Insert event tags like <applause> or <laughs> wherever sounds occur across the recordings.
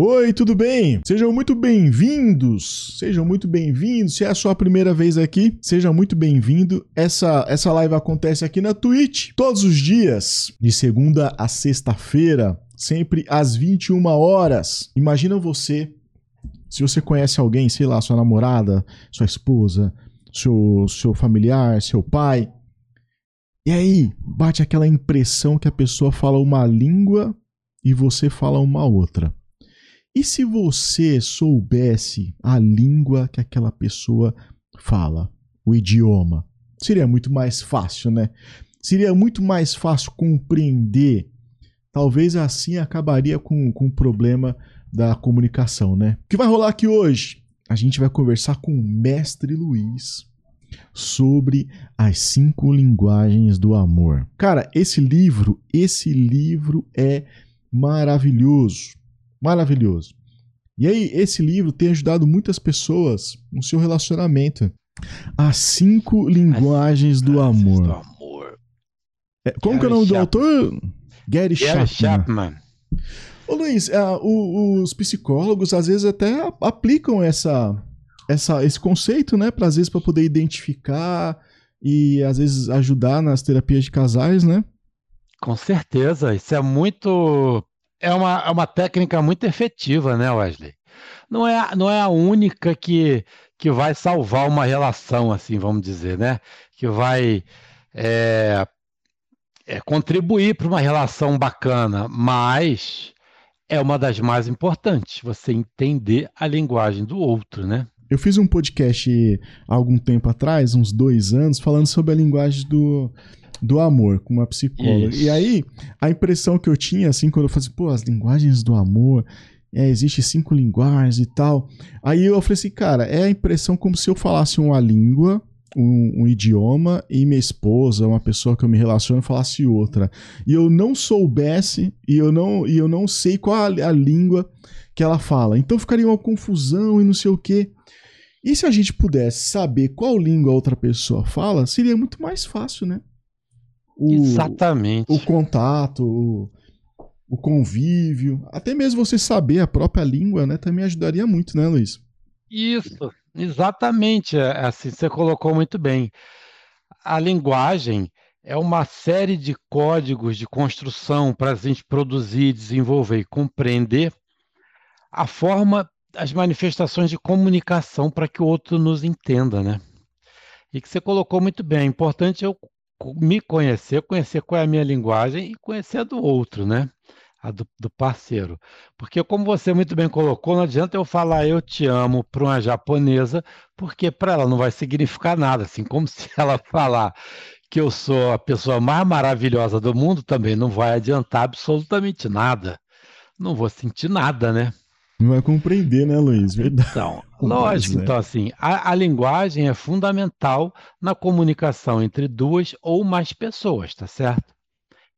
Oi, tudo bem? Sejam muito bem-vindos. Sejam muito bem-vindos. Se é a sua primeira vez aqui, seja muito bem-vindo. Essa essa live acontece aqui na Twitch todos os dias, de segunda a sexta-feira, sempre às 21 horas. Imagina você, se você conhece alguém, sei lá, sua namorada, sua esposa, seu seu familiar, seu pai, e aí bate aquela impressão que a pessoa fala uma língua e você fala uma outra. E se você soubesse a língua que aquela pessoa fala, o idioma? Seria muito mais fácil, né? Seria muito mais fácil compreender. Talvez assim acabaria com, com o problema da comunicação, né? O que vai rolar aqui hoje? A gente vai conversar com o mestre Luiz sobre as cinco linguagens do amor. Cara, esse livro, esse livro é maravilhoso maravilhoso. E aí, esse livro tem ajudado muitas pessoas no seu relacionamento. As cinco linguagens do amor. Do amor. É, como Gary que é o nome Chapman. do autor? Gary, Gary Chapman. Chapman. Ô Luiz, uh, os psicólogos às vezes até aplicam essa, essa, esse conceito, né? Para às vezes para poder identificar e às vezes ajudar nas terapias de casais, né? Com certeza, isso é muito é uma, é uma técnica muito efetiva, né, Wesley? Não é, não é a única que, que vai salvar uma relação, assim, vamos dizer, né? Que vai é, é, contribuir para uma relação bacana, mas é uma das mais importantes, você entender a linguagem do outro, né? Eu fiz um podcast há algum tempo atrás, uns dois anos, falando sobre a linguagem do, do amor com uma psicóloga. Isso. E aí, a impressão que eu tinha, assim, quando eu falei, pô, as linguagens do amor, é, existe cinco linguagens e tal. Aí eu falei assim, cara, é a impressão como se eu falasse uma língua, um, um, idioma, e minha esposa, uma pessoa que eu me relaciono, falasse outra. E eu não soubesse, e eu não, e eu não sei qual a, a língua que ela fala. Então ficaria uma confusão e não sei o quê. E se a gente pudesse saber qual língua a outra pessoa fala, seria muito mais fácil, né? O, Exatamente. o contato, o, o convívio, até mesmo você saber a própria língua, né, também ajudaria muito, né, Luiz? Isso, exatamente, é, é assim, você colocou muito bem. A linguagem é uma série de códigos de construção para a gente produzir, desenvolver e compreender a forma, as manifestações de comunicação para que o outro nos entenda, né? E que você colocou muito bem. É importante eu me conhecer, conhecer qual é a minha linguagem e conhecer a do outro, né? A do, do parceiro. Porque, como você muito bem colocou, não adianta eu falar eu te amo para uma japonesa, porque para ela não vai significar nada. Assim como <laughs> se ela falar que eu sou a pessoa mais maravilhosa do mundo, também não vai adiantar absolutamente nada. Não vou sentir nada, né? Não vai compreender, né, Luiz? Verdade. Então, <laughs> lógico. Então, assim, a, a, linguagem é fundamental na comunicação entre duas ou mais pessoas, tá certo?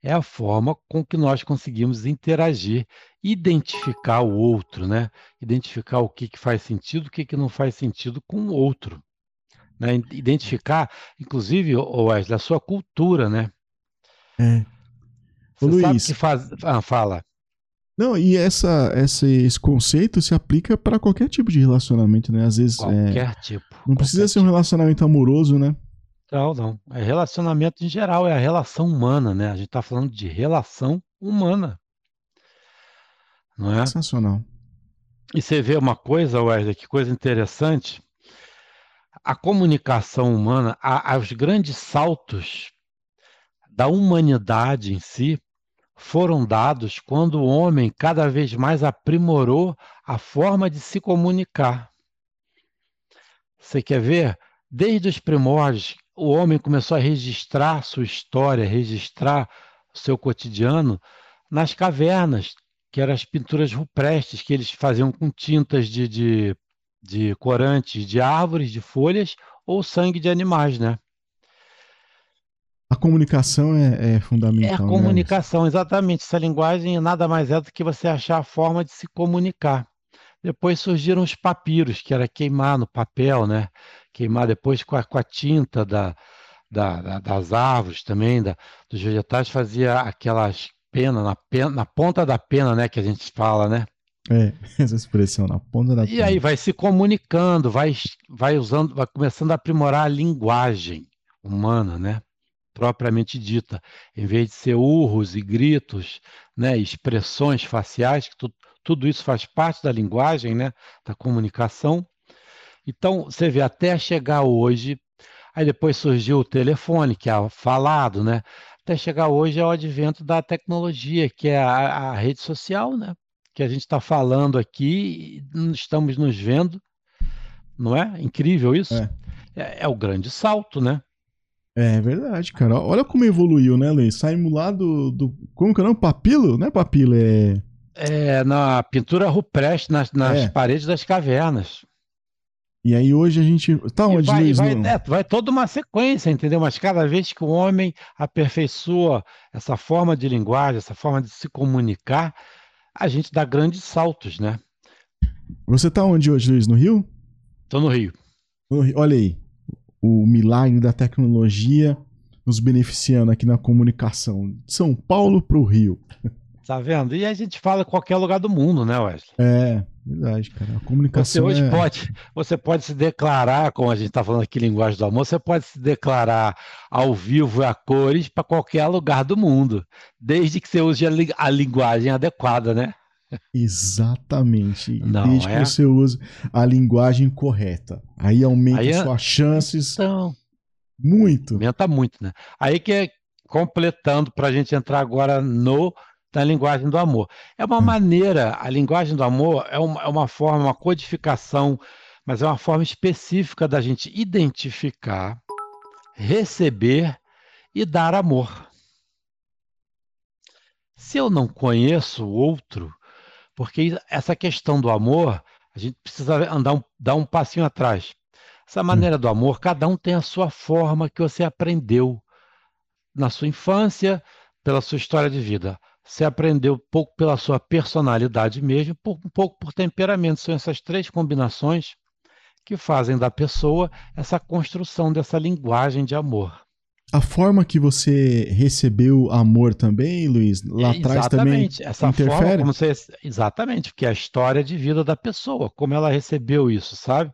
É a forma com que nós conseguimos interagir, identificar o outro, né? Identificar o que, que faz sentido, o que, que não faz sentido com o outro. Né? Identificar, inclusive, Wesley, a sua cultura, né? É. Ô, Você Luiz, sabe que faz... Ah, fala. Não, e essa, essa, esse conceito se aplica para qualquer tipo de relacionamento, né? Às vezes. Qualquer é, tipo. Não precisa ser um relacionamento amoroso, né? Não, não. É relacionamento em geral, é a relação humana, né? A gente está falando de relação humana. Não é? Sensacional. E você vê uma coisa, Wesley, que coisa interessante. A comunicação humana, a, os grandes saltos da humanidade em si, foram dados quando o homem cada vez mais aprimorou a forma de se comunicar. Você quer ver? Desde os primórdios, o homem começou a registrar sua história, registrar seu cotidiano nas cavernas, que eram as pinturas rupestres que eles faziam com tintas de, de, de corantes de árvores, de folhas ou sangue de animais, né? A comunicação é, é fundamental. É a né, comunicação, né? exatamente. Essa linguagem nada mais é do que você achar a forma de se comunicar. Depois surgiram os papiros, que era queimar no papel, né? Queimar depois com a, com a tinta da, da, da, das árvores também, da, dos vegetais, fazia aquelas penas, na, pena, na ponta da pena, né? Que a gente fala, né? É, <laughs> essa expressão na ponta da E aí vai se comunicando, vai, vai usando, vai começando a aprimorar a linguagem humana, né? Propriamente dita. Em vez de ser urros e gritos, né? expressões faciais, que tu, tudo isso faz parte da linguagem, né? Da comunicação. Então, você vê, até chegar hoje, aí depois surgiu o telefone, que é falado, né? Até chegar hoje é o advento da tecnologia, que é a, a rede social, né? Que a gente está falando aqui, estamos nos vendo, não é? Incrível isso? É. É, é o grande salto, né? É verdade, cara. Olha como evoluiu, né, Lei? Saímos lá do, do. Como que é o nome? Papilo? Não é papilo, é. É, na pintura rupestre, nas, nas É. paredes das cavernas. E aí hoje a gente. Tá onde, vai, Luiz? vai, é, vai toda uma sequência, entendeu? Mas cada vez que o homem aperfeiçoa essa forma de linguagem, essa forma de se comunicar, a gente dá grandes saltos, né? Você tá onde hoje, Luiz? No Rio? Estou no Rio. No Rio. Olha aí. O milagre da tecnologia nos beneficiando aqui na comunicação. De São Paulo pro Rio. <laughs> Tá vendo? E a gente fala em qualquer lugar do mundo, né, Wesley? É, verdade, cara. A Você comunicação. hoje é... pode, você pode se declarar, como a gente está falando aqui, linguagem do amor, você pode se declarar ao vivo e a cores para qualquer lugar do mundo, desde que você use a, li- a linguagem adequada, né? Exatamente. Não Desde é? que você use a linguagem correta. Aí aumenta Aí é- suas chances Então, muito. aumenta muito, né? Aí que é completando para a gente entrar agora no na linguagem do amor. É uma Hum. maneira, a linguagem do amor é uma, é uma forma, uma codificação, mas é uma forma específica da gente identificar, receber e dar amor. Se eu não conheço o outro, porque essa questão do amor, a gente precisa andar um, dar um passinho atrás. Essa maneira do amor, cada um tem a sua forma que você aprendeu na sua infância, pela sua história de vida. Você aprendeu um pouco pela sua personalidade mesmo, um pouco por temperamento. São essas três combinações que fazem da pessoa essa construção dessa linguagem de amor. A forma que você recebeu amor também, Luiz, lá atrás também Exatamente. Essa forma interfere? como você. Exatamente, porque é a história de vida da pessoa, como ela recebeu isso, sabe?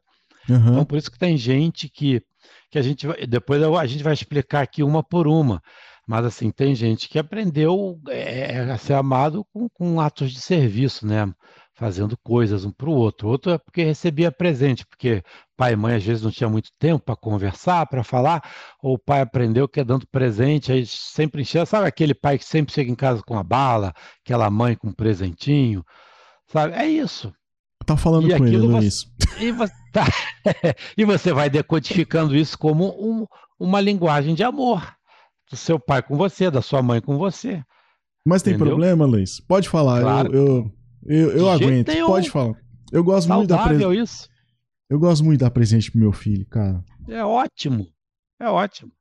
Aham. Então, por isso que tem gente que, que a gente vai, depois a gente vai explicar aqui uma por uma, mas assim, tem gente que aprendeu é, a ser amado com, com atos de serviço, né? Fazendo coisas um para o outro. Outro é porque recebia presente, porque pai e mãe às vezes não tinha muito tempo para conversar, para falar, ou o pai aprendeu que é dando presente, aí sempre enchia, sabe aquele pai que sempre chega em casa com a bala, aquela mãe com um presentinho, sabe? É isso. Tá falando E com ele, aquilo você- Luiz. <laughs> E você, tá- <laughs> e você vai decodificando isso como um- uma linguagem de amor. Do seu pai com você, da sua mãe com você. Mas tem Entendeu? problema, Luiz? Pode falar. Claro. Eu, eu, eu, eu De aguento. nenhum. Pode falar. Eu gosto muito da Saudável presente. isso. Eu gosto muito da presente pro meu filho, cara. É ótimo. É ótimo.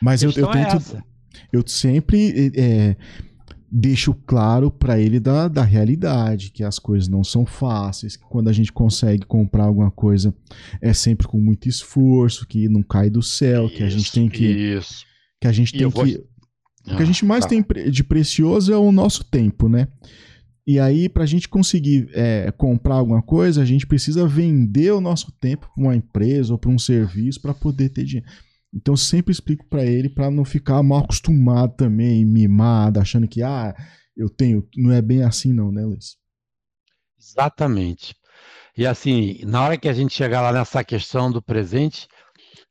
Mas eu, eu é tento. essa. eu sempre é, deixo claro pra ele da, da realidade, que as coisas não são fáceis, que quando a gente consegue comprar alguma coisa é sempre com muito esforço, que não cai do céu, que a gente Isso, tem que. Isso. Que a gente tem eu vou- que. O que a gente mais tá. tem de precioso é o nosso tempo, né? E aí, pra gente conseguir é, comprar alguma coisa, a gente precisa vender o nosso tempo pra uma empresa ou pra um serviço pra poder ter dinheiro. Então, eu sempre explico pra ele pra não ficar mal acostumado também, mimado, achando que, ah, eu tenho. Não é bem assim, não, né, Luiz? Exatamente. E assim, na hora que a gente chegar lá nessa questão do presente,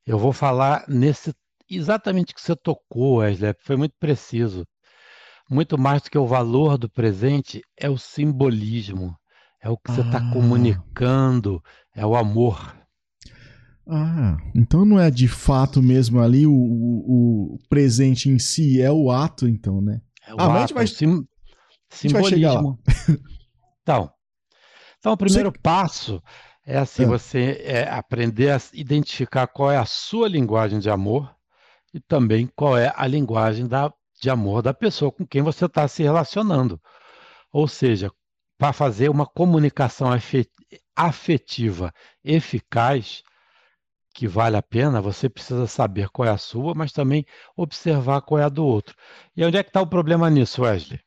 eu vou falar nesse exatamente que você tocou, Wesley, foi muito preciso. Muito mais do que o valor do presente é o simbolismo, é o que você está Ah. comunicando, é o amor. Ah, então não é de fato mesmo ali o, o, o presente em si, é o ato, então, né? É o Ah, mas a gente ato, vai- é o sim- gente vai simbolismo. Então, então, o primeiro passo é assim, Ah. você é aprender a identificar qual é a sua linguagem de amor e também qual é a linguagem da, de amor da pessoa com quem você está se relacionando. Ou seja, para fazer uma comunicação afe- afetiva eficaz, que vale a pena, você precisa saber qual é a sua, mas também observar qual é a do outro. E onde é que está o problema nisso, Wesley?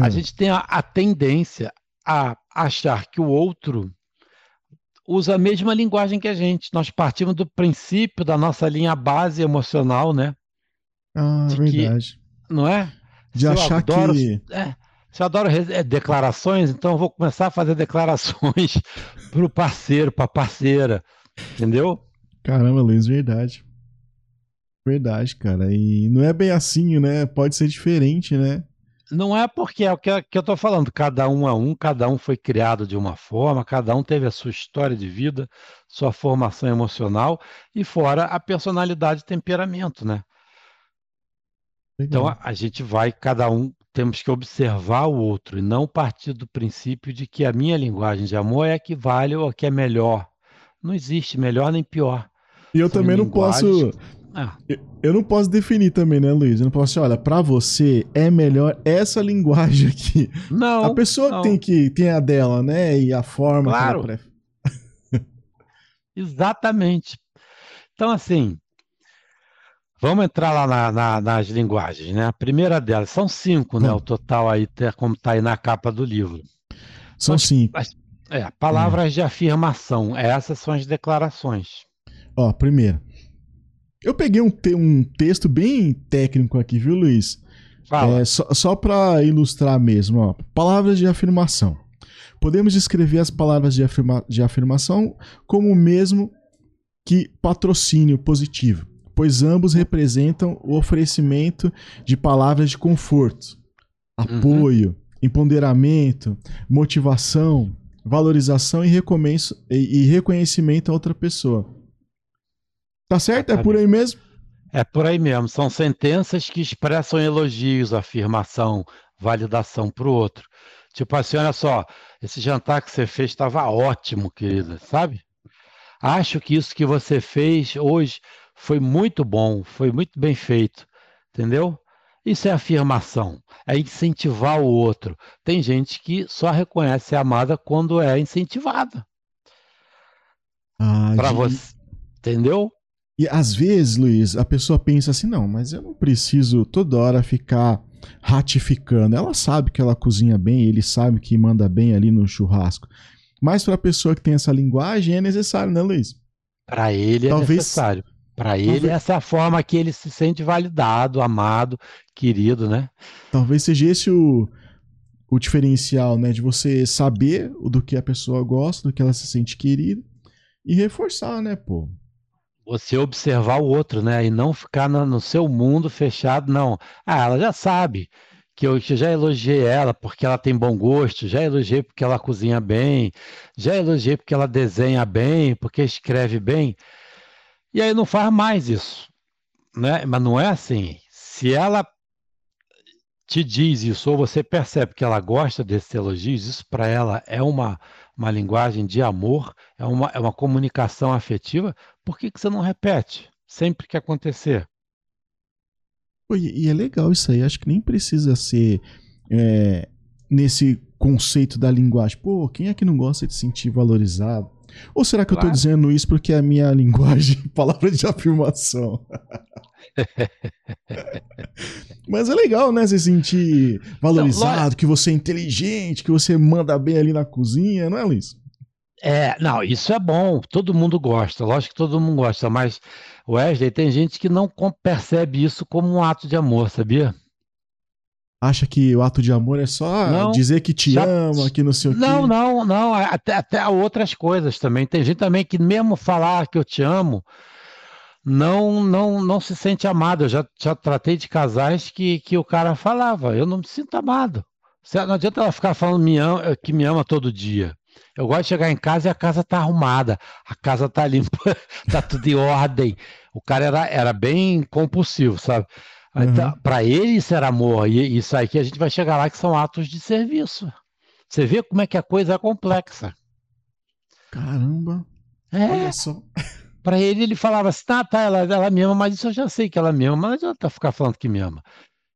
A Hum. gente tem a, a tendência a achar que o outro usa a mesma linguagem que a gente. Nós partimos do princípio da nossa linha base emocional, né? Ah, de verdade. Que, não é? De se achar adoro, que. É, se eu adoro é, declarações, então eu vou começar a fazer declarações <laughs> para o parceiro, para a parceira. Entendeu? Caramba, Luiz, verdade. Verdade, cara. E não é bem assim, né? Pode ser diferente, né? Não é porque é o que, eu estou falando. Cada um é um, cada um foi criado de uma forma, cada um teve a sua história de vida, sua formação emocional e fora a personalidade e temperamento, né? Então a, a gente vai, cada um, temos que observar o outro e não partir do princípio de que a minha linguagem de amor é a que vale ou a que é melhor. Não existe melhor nem pior. E eu São também não posso. Ah. Eu não posso definir também, né, Luiz? Eu não posso, olha, para você é melhor essa linguagem aqui. Não. A pessoa não. tem que tem a dela, né? E a forma claro. que ela <laughs> Exatamente. Então, assim, vamos entrar lá na, na, nas linguagens, né? A primeira delas, são cinco, né? O total aí, como está aí na capa do livro. São Mas, cinco. É, palavras de afirmação. Essas são as declarações. Ó, primeiro. Eu peguei um, te um texto bem técnico aqui, viu, Luiz? Fala. É, só só para ilustrar mesmo, ó. Palavras de afirmação. Podemos descrever as palavras de, afirma de afirmação como o mesmo que patrocínio positivo, pois ambos representam o oferecimento de palavras de conforto, uhum. apoio, uhum. empoderamento, motivação, valorização e, e reconhecimento a outra pessoa. Tá certo? É por aí mesmo? É por aí mesmo. São sentenças que expressam elogios, afirmação, validação para o outro. Tipo assim, olha só, esse jantar que você fez estava ótimo, querida, sabe? Acho que isso que você fez hoje foi muito bom, foi muito bem feito, entendeu? Isso é afirmação, é incentivar o outro. Tem gente que só reconhece a amada quando é incentivada. Ah, Para você, entendeu? E às vezes, Luiz, a pessoa pensa assim: não, mas eu não preciso toda hora ficar ratificando. Ela sabe que ela cozinha bem, ele sabe que manda bem ali no churrasco. Mas para a pessoa que tem essa linguagem é necessário, né, Luiz? Para ele é Talvez... necessário. Para ele, Talvez... essa é a forma que ele se sente validado, amado, querido, né? Talvez seja esse o, o diferencial, né? De você saber do que a pessoa gosta, do que ela se sente querida e reforçar, né, pô? Você observar o outro, né? E não ficar no, no seu mundo fechado, não. Ah, ela já sabe que eu já elogiei ela porque ela tem bom gosto, já elogiei porque ela cozinha bem, já elogiei porque ela desenha bem, porque escreve bem. E aí não faz mais isso, né? Mas não é assim. Se ela te diz isso ou você percebe que ela gosta desses elogios, isso para ela é uma, uma linguagem de amor, é uma, é uma comunicação afetiva, por que, que você não repete sempre que acontecer? E, é legal isso aí, acho que nem precisa ser é, nesse conceito da linguagem. Pô, quem é que não gosta de se sentir valorizado? Ou será que claro. eu estou dizendo isso porque é a minha <laughs> linguagem, palavra de afirmação? <laughs> Mas é legal, né? Se sentir valorizado, que você é inteligente, que você manda bem ali na cozinha, não é, Luiz? É, não, isso é bom, todo mundo gosta, lógico que todo mundo gosta, mas Wesley, tem gente que não percebe isso como um ato de amor, sabia? Acha que o ato de amor é só não, dizer que te já, ama, que não sei o quê. Não, não, não. Até, até outras coisas também. Tem gente também que mesmo falar que eu te amo não não não se sente amado. Eu já, já tratei de casais que, que o cara falava, eu não me sinto amado. Não adianta ela ficar falando me ama, que me ama todo dia. Eu gosto de chegar em casa e a casa tá arrumada, a casa tá <laughs> limpa, tá tudo em ordem. O cara era, era bem compulsivo, sabe? Então, uhum. Para ele isso era amor, e isso aí que a gente vai chegar lá que são atos de serviço. Você vê como é que a coisa é complexa. Caramba. É. Olha só. Para ele, ele falava assim: tá, tá, ela, ela me ama, mas isso eu já sei que ela me ama, mas não adianta ficar falando que me ama.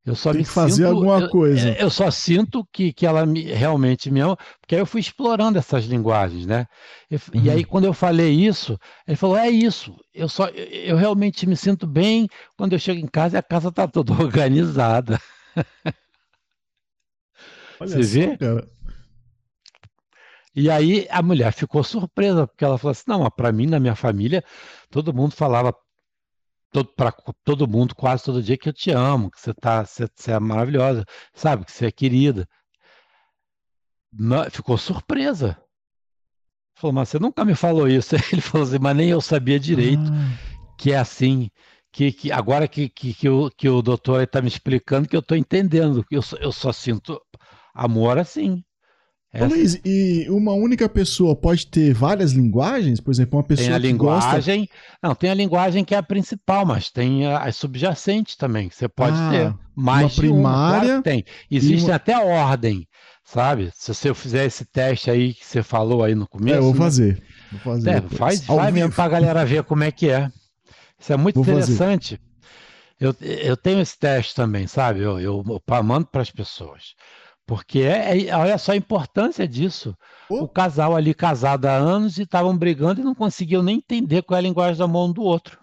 Eu só Tem me que fazer sinto, alguma coisa. Eu, eu, só sinto que, que ela me, realmente me ama, porque aí eu fui explorando essas linguagens, né? Eu, uhum. E aí, quando eu falei isso, ele falou: é isso. Eu só eu, eu realmente me sinto bem quando eu chego em casa e a casa está toda <laughs> organizada. <laughs> Olha Você vê? Cara. E aí a mulher ficou surpresa, porque ela falou assim: não, para mim, na minha família, todo mundo falava todo, para todo mundo quase todo dia que eu te amo, que você tá, você, você é maravilhosa, sabe, que você é querida. ficou surpresa. Falou, mas você nunca me falou isso. <laughs> Ele falou assim, mas nem eu sabia direito ah. que é assim. Que, que agora que, que, que, o, que o doutor está me explicando que eu estou entendendo, que eu, eu só sinto amor assim. Essa... Luiz, e uma única pessoa pode ter várias linguagens? Por exemplo, uma pessoa tem a que linguagem, gosta... não, tem a linguagem que é a principal, mas tem as subjacentes também, que você pode ah, ter. Mais uma primária. Uma, claro tem. Existe uma... até ordem, sabe? Se você fizer esse teste aí que você falou aí no começo. É, eu vou né? fazer. Vou fazer é, faz, vai mesmo pra galera ver como é que é. Isso é muito vou interessante. Eu, eu tenho esse teste também, sabe? Eu, eu, eu mando para as pessoas. Porque é, é, olha só a importância disso. O casal ali casado há anos e estavam brigando e não conseguiam nem entender qual é a linguagem da mão do outro.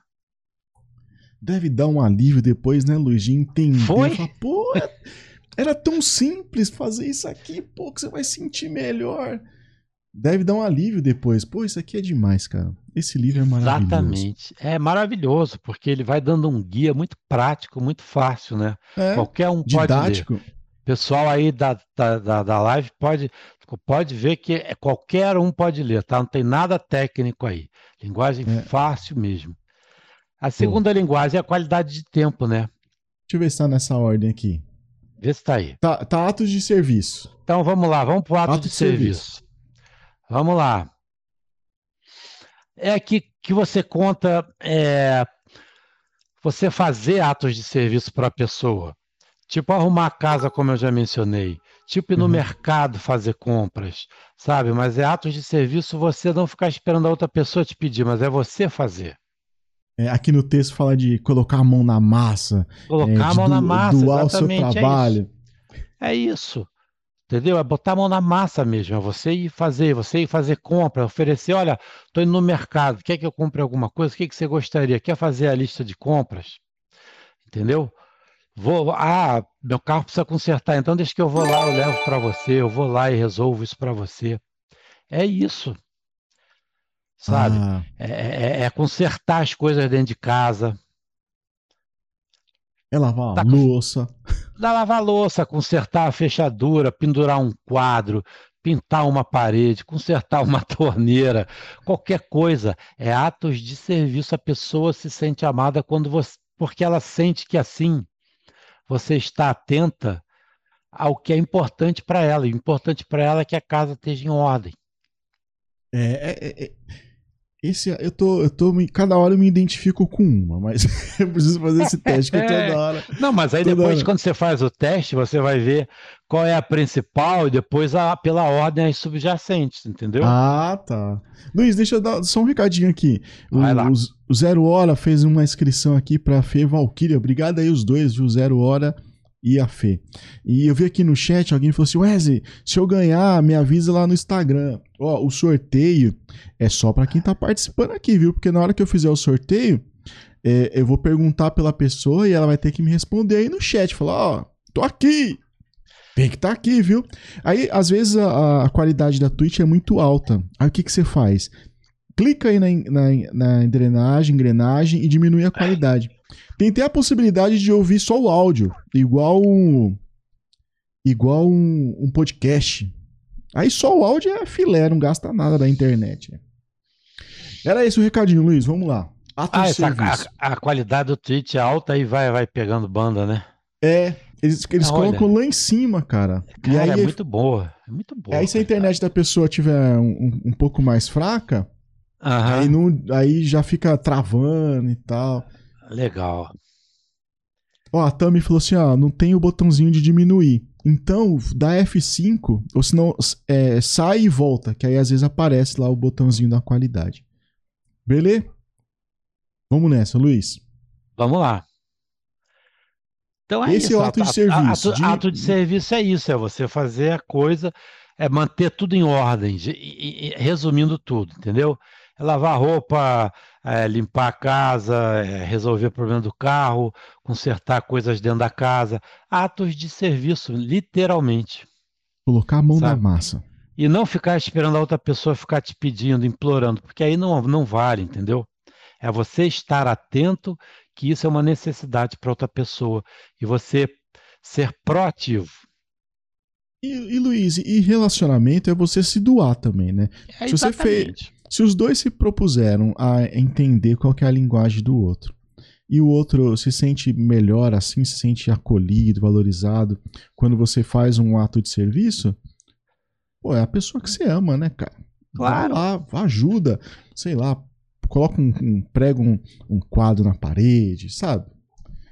Deve dar um alívio depois, né, Luiz, de entender. Foi? Falar, pô, é, era tão simples fazer isso aqui, pô, que você vai sentir melhor. Deve dar um alívio depois. Pô, isso aqui é demais, cara. Esse livro é maravilhoso. Exatamente. É maravilhoso, porque ele vai dando um guia muito prático, muito fácil, né? É, Qualquer um didático. pode ler pessoal aí da, da, da live pode, pode ver que é, qualquer um pode ler, tá? Não tem nada técnico aí. Linguagem é. fácil mesmo. A segunda Pô. linguagem é a qualidade de tempo, né? Deixa eu ver se está nessa ordem aqui. Vê se está aí. Tá, tá atos de serviço. Então vamos lá, vamos para o ato, ato, de, de serviço. serviço. Vamos lá. É aqui que você conta é, você fazer atos de serviço para a pessoa. Tipo arrumar a casa, como eu já mencionei. Tipo ir no uhum. mercado fazer compras, sabe? Mas é atos de serviço você não ficar esperando a outra pessoa te pedir, mas é você fazer. É, aqui no texto fala de colocar a mão na massa. Colocar é, a mão do, na massa, doar o seu trabalho. É isso. é isso. Entendeu? É botar a mão na massa mesmo. É você ir fazer, você ir fazer compra, oferecer, olha, estou indo no mercado, quer que eu compre alguma coisa? O que, que você gostaria? Quer fazer a lista de compras? Entendeu? Vou, ah, meu carro precisa consertar, então deixa que eu vou lá, eu levo para você, eu vou lá e resolvo isso para você. É isso. Sabe? Ah. É, é, é, consertar as coisas dentro de casa. É lavar tá, a louça. Dá lavar louça, consertar a fechadura, pendurar um quadro, pintar uma parede, consertar uma <laughs> torneira, qualquer coisa. É atos de serviço. A pessoa se sente amada quando você. Porque ela sente que assim você está atenta ao que é importante para ela. E o importante para ela é que a casa esteja em ordem. É, é, é, é, esse, eu tô, eu tô, cada hora eu me identifico com uma, mas <laughs> eu preciso fazer esse teste que <laughs> toda é. hora. Não, mas aí depois, hora. quando você faz o teste, você vai ver qual é a principal e depois a, pela ordem as subjacentes, entendeu? Ah, tá. Luiz, deixa eu dar só um recadinho aqui. Vai o, lá. o Zero Hora fez uma inscrição aqui pra Fê Valkyria. Obrigado aí os dois, viu? Zero Hora e a Fê. E eu vi aqui no chat, alguém falou assim: Wesley, se eu ganhar, me avisa lá no Instagram. Ó, o sorteio é só para quem tá participando aqui, viu? Porque na hora que eu fizer o sorteio, é, eu vou perguntar pela pessoa e ela vai ter que me responder aí no chat. Falar: Ó, tô aqui. Tem que estar tá aqui, viu? Aí, às vezes, a, a, qualidade da Twitch é muito alta. Aí, o que, que você faz? Clica aí na, na, na engrenagem, engrenagem e diminui a qualidade. Tem até a possibilidade de ouvir só o áudio, igual um, igual um, um podcast. Aí só o áudio é filé, não gasta nada da internet. Era esse o recadinho, Luiz. Vamos lá. Ah, essa, a, a, qualidade do Twitch é alta e vai, vai pegando banda, né? É, eles, eles colocam lá em cima, cara. Cara, e aí, é muito boa. É muito boa. Aí se a internet da pessoa tiver um, um pouco mais fraca, Aham. aí, não, aí já fica travando e tal. Legal. Ó, a Tami falou assim, ó, não tem o botãozinho de diminuir. Então, dá F5, ou senão é, sai e volta, que aí às vezes aparece lá o botãozinho da qualidade. Beleza? Vamos nessa, Luiz. Vamos lá. Então é Esse isso. é o ato de serviço. Ato, de... ato de serviço é isso, é você fazer a coisa, é manter tudo em ordem, resumindo tudo, entendeu? É lavar roupa, é, limpar a casa, é, resolver o problema do carro, consertar coisas dentro da casa. Atos de serviço, literalmente. Colocar a mão sabe? na massa. E não ficar esperando a outra pessoa ficar te pedindo, implorando, porque aí não, não vale, entendeu? É você estar atento que isso é uma necessidade para outra pessoa e você ser proativo. E, e Luiz, e relacionamento é você se doar também, né? É, se você fez, se os dois se propuseram a entender qual é a linguagem do outro, e o outro se sente melhor assim, se sente acolhido, valorizado quando você faz um ato de serviço, pô, é a pessoa que você ama, né, cara? Claro. Vai lá, ajuda, sei lá, coloca um, um prega um, um, quadro na parede, sabe?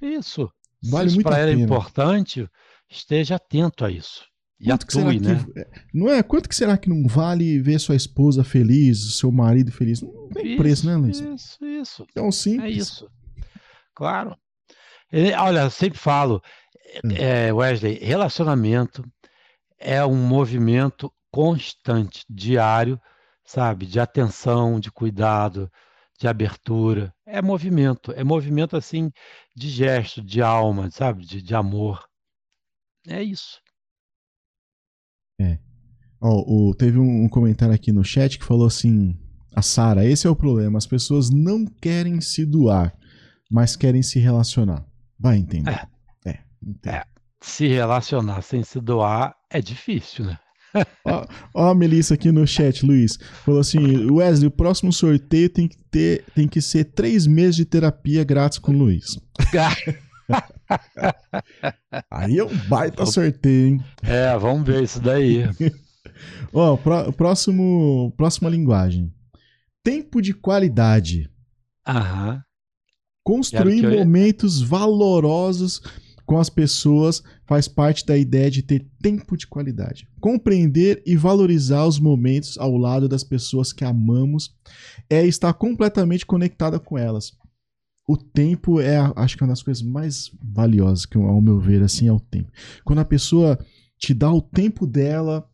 Isso. Vale Se muito para ela é importante, esteja atento a isso. E Quanto atue, né? Que, não é? Quanto que será que não vale ver sua esposa feliz, seu marido feliz? Não tem isso, preço, né, Luiz? Isso, isso. Então, simples. É isso. Claro. Olha, eu sempre falo, hum. é, Wesley, relacionamento é um movimento constante, diário, sabe? De atenção, de cuidado, de abertura. É movimento, é movimento assim de gesto, de alma, sabe? De, de amor. É isso. É. Oh, oh, teve um, um comentário aqui no chat que falou assim: a Sara, esse é o problema. As pessoas não querem se doar, mas querem se relacionar. Vai entender. É. é, é. Se relacionar sem se doar é difícil, né? <laughs> ó, ó, a Melissa aqui no chat, Luiz. Falou assim: Wesley, o próximo sorteio tem que, ter, tem que ser três meses de terapia grátis com o Luiz. <laughs> <laughs> Aí é um baita sorteio, hein? É, vamos ver isso daí. <laughs> Ó, pró próximo, próxima linguagem. Tempo de qualidade. Aham. Construir momentos valorosos com as pessoas faz parte da ideia de ter tempo de qualidade. Compreender e valorizar os momentos ao lado das pessoas que amamos é estar completamente conectada com elas. O tempo é, acho que é uma das coisas mais valiosas que, ao meu ver, assim, é o tempo. Quando a pessoa te dá o tempo dela,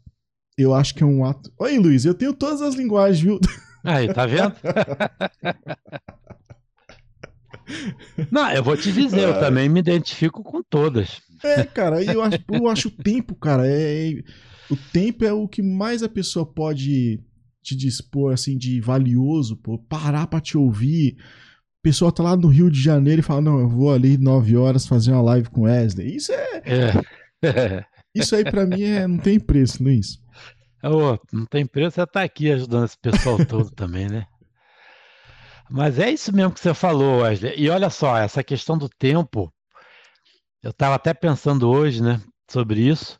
eu acho que é um ato. Oi, Luiz, eu tenho todas as linguagens, viu? Aí, tá vendo? <laughs> Não, eu vou te dizer, eu também me identifico com todas. É, cara, eu acho, eu acho o tempo, cara, é, é, o tempo é o que mais a pessoa pode te dispor, assim, de valioso, pô, parar pra te ouvir. Pessoa tá lá no Rio de Janeiro e fala, não, eu vou ali nove horas fazer uma live com Wesley. Isso é... é. <laughs> Isso aí pra mim é, não tem preço, Luiz. Oh, não tem preço, você tá aqui ajudando esse pessoal todo <laughs> também, né? Mas é isso mesmo que você falou, Wesley. E olha só, essa questão do tempo, eu estava até pensando hoje, né, sobre isso.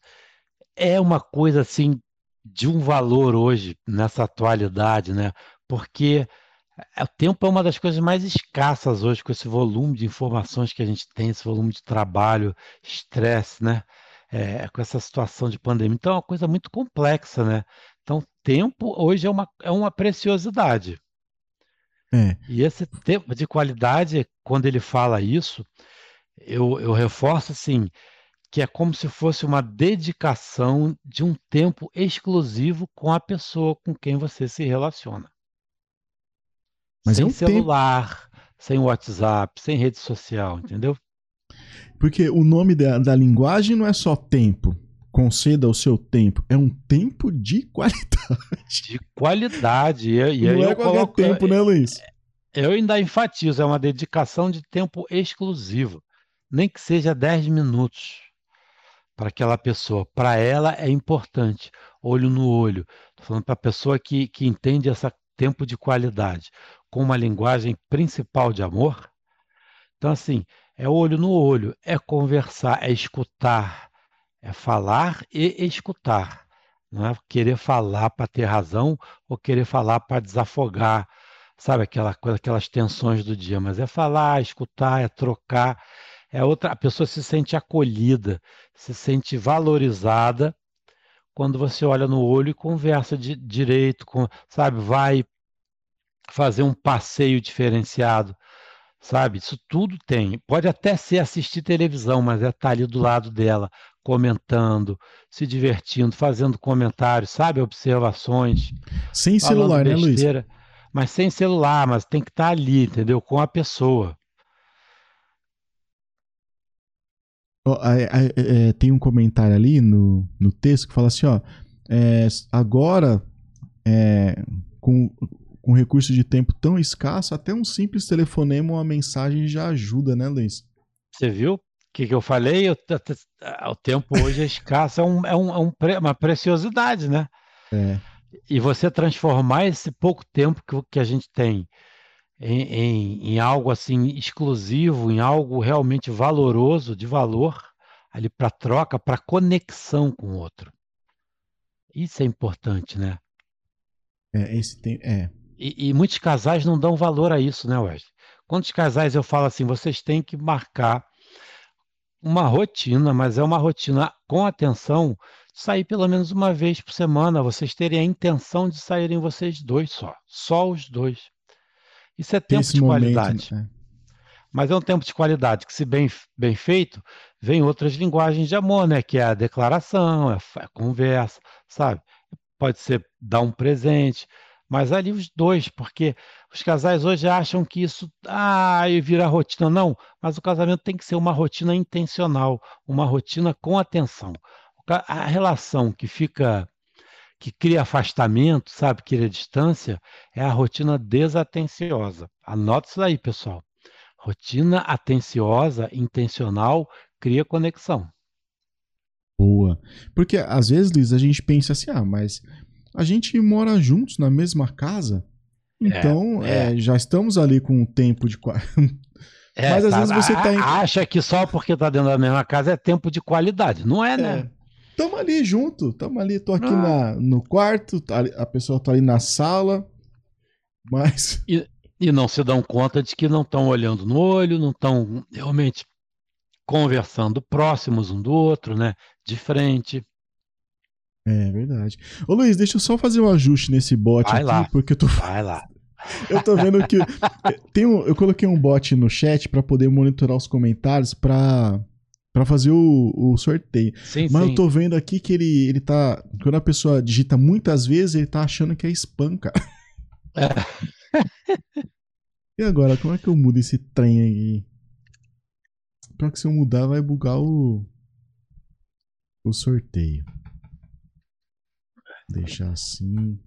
É uma coisa assim de um valor hoje nessa atualidade, né? Porque o tempo é uma das coisas mais escassas hoje com esse volume de informações que a gente tem, esse volume de trabalho, estresse, né? É, com essa situação de pandemia. Então é uma coisa muito complexa, né? Então, tempo hoje é uma, é uma preciosidade. É. E esse tempo de qualidade, quando ele fala isso, eu, eu reforço assim, que é como se fosse uma dedicação de um tempo exclusivo com a pessoa com quem você se relaciona. Mas sem é um celular, tempo... sem WhatsApp, sem rede social, entendeu? Porque o nome da, da linguagem não é só tempo conceda o seu tempo. É um tempo de qualidade. De qualidade. E, e Não é qualquer coloco, tempo, né, Luiz? Eu ainda enfatizo, é uma dedicação de tempo exclusivo. Nem que seja 10 minutos para aquela pessoa. Para ela é importante, olho no olho. Estou falando para a pessoa que, que entende esse tempo de qualidade com uma linguagem principal de amor. Então, assim, é olho no olho, é conversar, é escutar, é falar e escutar. Não é querer falar para ter razão ou querer falar para desafogar, sabe, aquela aquelas tensões do dia, mas é falar, escutar, é trocar. É outra, a pessoa se sente acolhida, se sente valorizada quando você olha no olho e conversa de direito, com, sabe, vai fazer um passeio diferenciado, sabe? Isso tudo tem. Pode até ser assistir televisão, mas é estar tá ali do lado dela, comentando, se divertindo, fazendo comentários, sabe? Observações. Sem celular, besteira, né, Luiz? Mas sem celular, mas tem que estar ali, entendeu? Com a pessoa. Oh, é, é, é, tem um comentário ali no, no texto que fala assim, ó. é, agora, é, com, com recurso de tempo tão escasso, até um simples telefonema ou uma mensagem já ajuda, né, Luiz? Você viu? O que, que eu falei? O, o tempo hoje é escasso, é, um, é, um, é um, uma preciosidade, né? É. E você transformar esse pouco tempo que, que a gente tem em, em, em algo assim exclusivo, em algo realmente valoroso, de valor, ali para troca, para conexão com o outro. Isso é importante, né? É, esse tem, é. E, e, muitos casais não dão valor a isso, né, Wesley? Quantos casais eu falo assim, vocês têm que marcar uma rotina, mas é uma rotina com atenção, sair pelo menos uma vez por semana, vocês terem a intenção de saírem vocês dois só, só os dois. Isso é tempo Esse de momento, qualidade. É. Mas é um tempo de qualidade que, se bem, bem feito, vem outras linguagens de amor, né? Que é a declaração, é a conversa, sabe? Pode ser dar um presente, mas ali os dois, porque os casais hoje acham que isso ah, vira rotina. Não, mas o casamento tem que ser uma rotina intencional, uma rotina com atenção. A relação que fica que cria afastamento, sabe, cria distância, é a rotina desatenciosa. Anote isso aí, pessoal. Rotina atenciosa, intencional, cria conexão. Boa. Porque às vezes, Luiz, a gente pensa assim, ah, mas a gente mora juntos na mesma casa, é, então é, é. já estamos ali com um tempo de. <laughs> É, mas às tá, vezes você tá em... acha que só porque tá dentro da mesma casa é tempo de qualidade. Não é, né? É. Tamo ali junto, tamo ali, tô aqui ah. na, no quarto, tá a pessoa tá ali na sala, mas. <laughs> E, e não se dão conta de que não estão olhando no olho, não estão realmente conversando próximos um do outro, né? De frente. É verdade. Ô Luiz, deixa eu só fazer um ajuste nesse bot Vai aqui, lá. porque eu tô. Vai lá. <laughs> Eu tô vendo que tem um, eu coloquei um bot no chat para poder monitorar os comentários para para fazer o, o, sorteio. Sim, Mas sim. eu tô vendo aqui que ele, ele tá. Quando a pessoa digita muitas vezes, ele tá achando que é spam, cara. É. <laughs> e agora, como é que eu mudo esse trem aí? Pior que se eu mudar, vai bugar o. O sorteio. Deixar assim.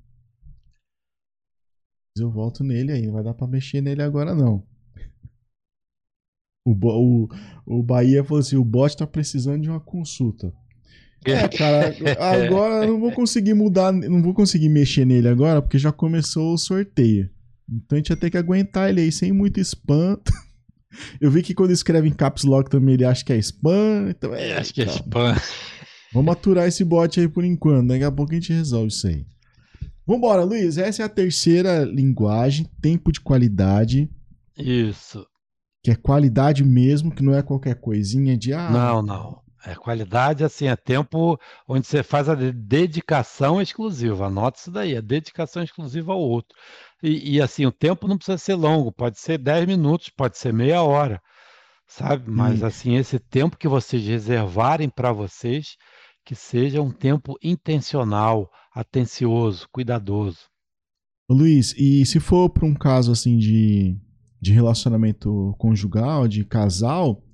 Eu volto nele aí. Não vai dar pra mexer nele agora, não. O, o, o Bahia falou assim: o bot tá precisando de uma consulta. É, cara, agora eu não vou conseguir mudar, não vou conseguir mexer nele agora, porque já começou o sorteio. Então a gente ia ter que aguentar ele aí sem muito spam. <laughs> Eu vi que quando escreve em caps lock também ele acha que é spam. Então é, acho que é spam. Vamos aturar esse bot aí por enquanto. Daqui a pouco a gente resolve isso aí. Vambora, Luiz. Essa é a terceira linguagem, tempo de qualidade. Isso que é qualidade mesmo, que não é qualquer coisinha de ah. Não, não. É qualidade, assim, é tempo onde você faz a dedicação exclusiva. Anote isso daí, a dedicação exclusiva ao outro. E, e, assim, o tempo não precisa ser longo, pode ser 10 minutos, pode ser meia hora, sabe? Mas, hum. assim, esse tempo que vocês reservarem para vocês, que seja um tempo intencional, atencioso, cuidadoso. Luiz, e se for para um caso assim de de relacionamento conjugal, de casal,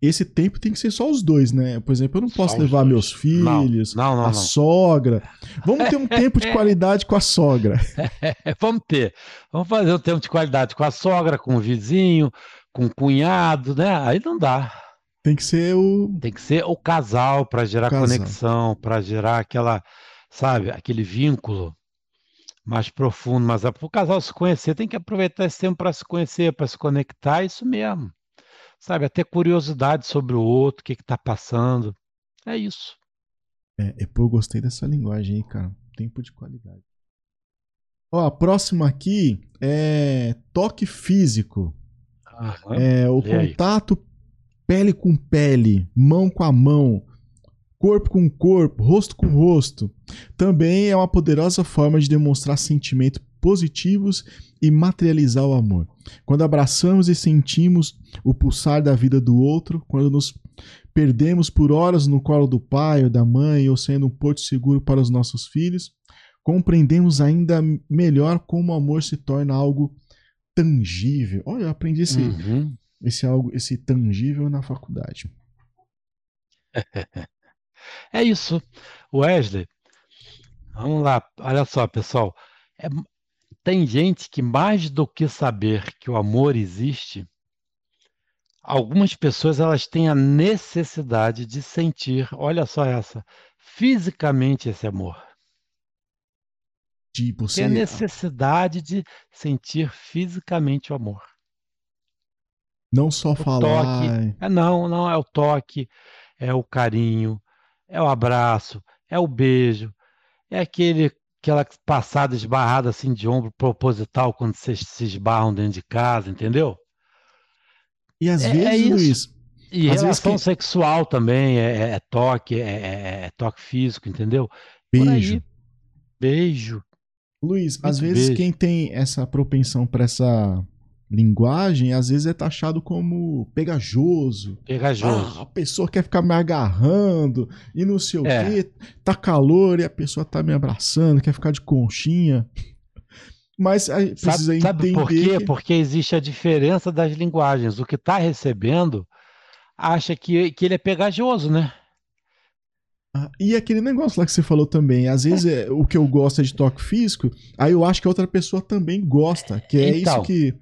esse tempo tem que ser só os dois, né? Por exemplo, eu não posso só levar meus filhos, não, não, não, a sogra. Vamos ter um tempo de <laughs> qualidade com a sogra. <laughs> vamos ter. Vamos fazer um tempo de qualidade com a sogra, com o vizinho, com o cunhado, né? Aí não dá. Tem que ser o. Tem que ser o casal para gerar conexão, para gerar aquela, sabe, aquele vínculo mais profundo, mas para o casal se conhecer, tem que aproveitar esse tempo para se conhecer, para se conectar, é isso mesmo. Sabe, até curiosidade sobre o outro, o que está passando. É isso. É, eu gostei dessa linguagem aí, cara. Tempo de qualidade. Ó, a próxima aqui é toque físico. Aham, é o contato aí. Pele com pele, mão com a mão, corpo com corpo, rosto com rosto, também é uma poderosa forma de demonstrar sentimentos positivos e materializar o amor. Quando abraçamos e sentimos o pulsar da vida do outro, quando nos perdemos por horas no colo do pai ou da mãe, ou sendo um porto seguro para os nossos filhos, compreendemos ainda melhor como o amor se torna algo tangível. Olha, eu aprendi esse, uhum. Esse algo, esse tangível na faculdade. <laughs> É isso. Wesley, Vamos lá, olha só, pessoal. É, tem gente que mais do que saber que o amor existe, algumas pessoas elas têm a necessidade de sentir, olha só essa, fisicamente esse amor. Tipo, Tem a necessidade de sentir fisicamente o amor. Não só o falar. Toque. É, não, não é o toque, é o carinho, é o abraço, é o beijo, é aquele aquela passada esbarrada assim de ombro proposital quando vocês se esbarram dentro de casa, entendeu? E às é, vezes, é Luiz. E às relação vezes que... sexual também, é, é, é toque, é, é, é, toque físico, entendeu? Beijo. Beijo. Luiz, Muito às vezes beijo. quem tem essa propensão para essa linguagem, às vezes é taxado como pegajoso. Pegajoso. Ah, a pessoa quer ficar me agarrando e não sei o é. quê. Tá calor e a pessoa tá me abraçando, quer ficar de conchinha. Mas precisa sabe, sabe entender. por quê? Que... Porque existe a diferença das linguagens. O que está recebendo acha que, que ele é pegajoso, né? Ah, e aquele negócio lá que você falou também, às vezes é, o que eu gosto é de toque físico, aí eu acho que a outra pessoa também gosta, que é então, isso que.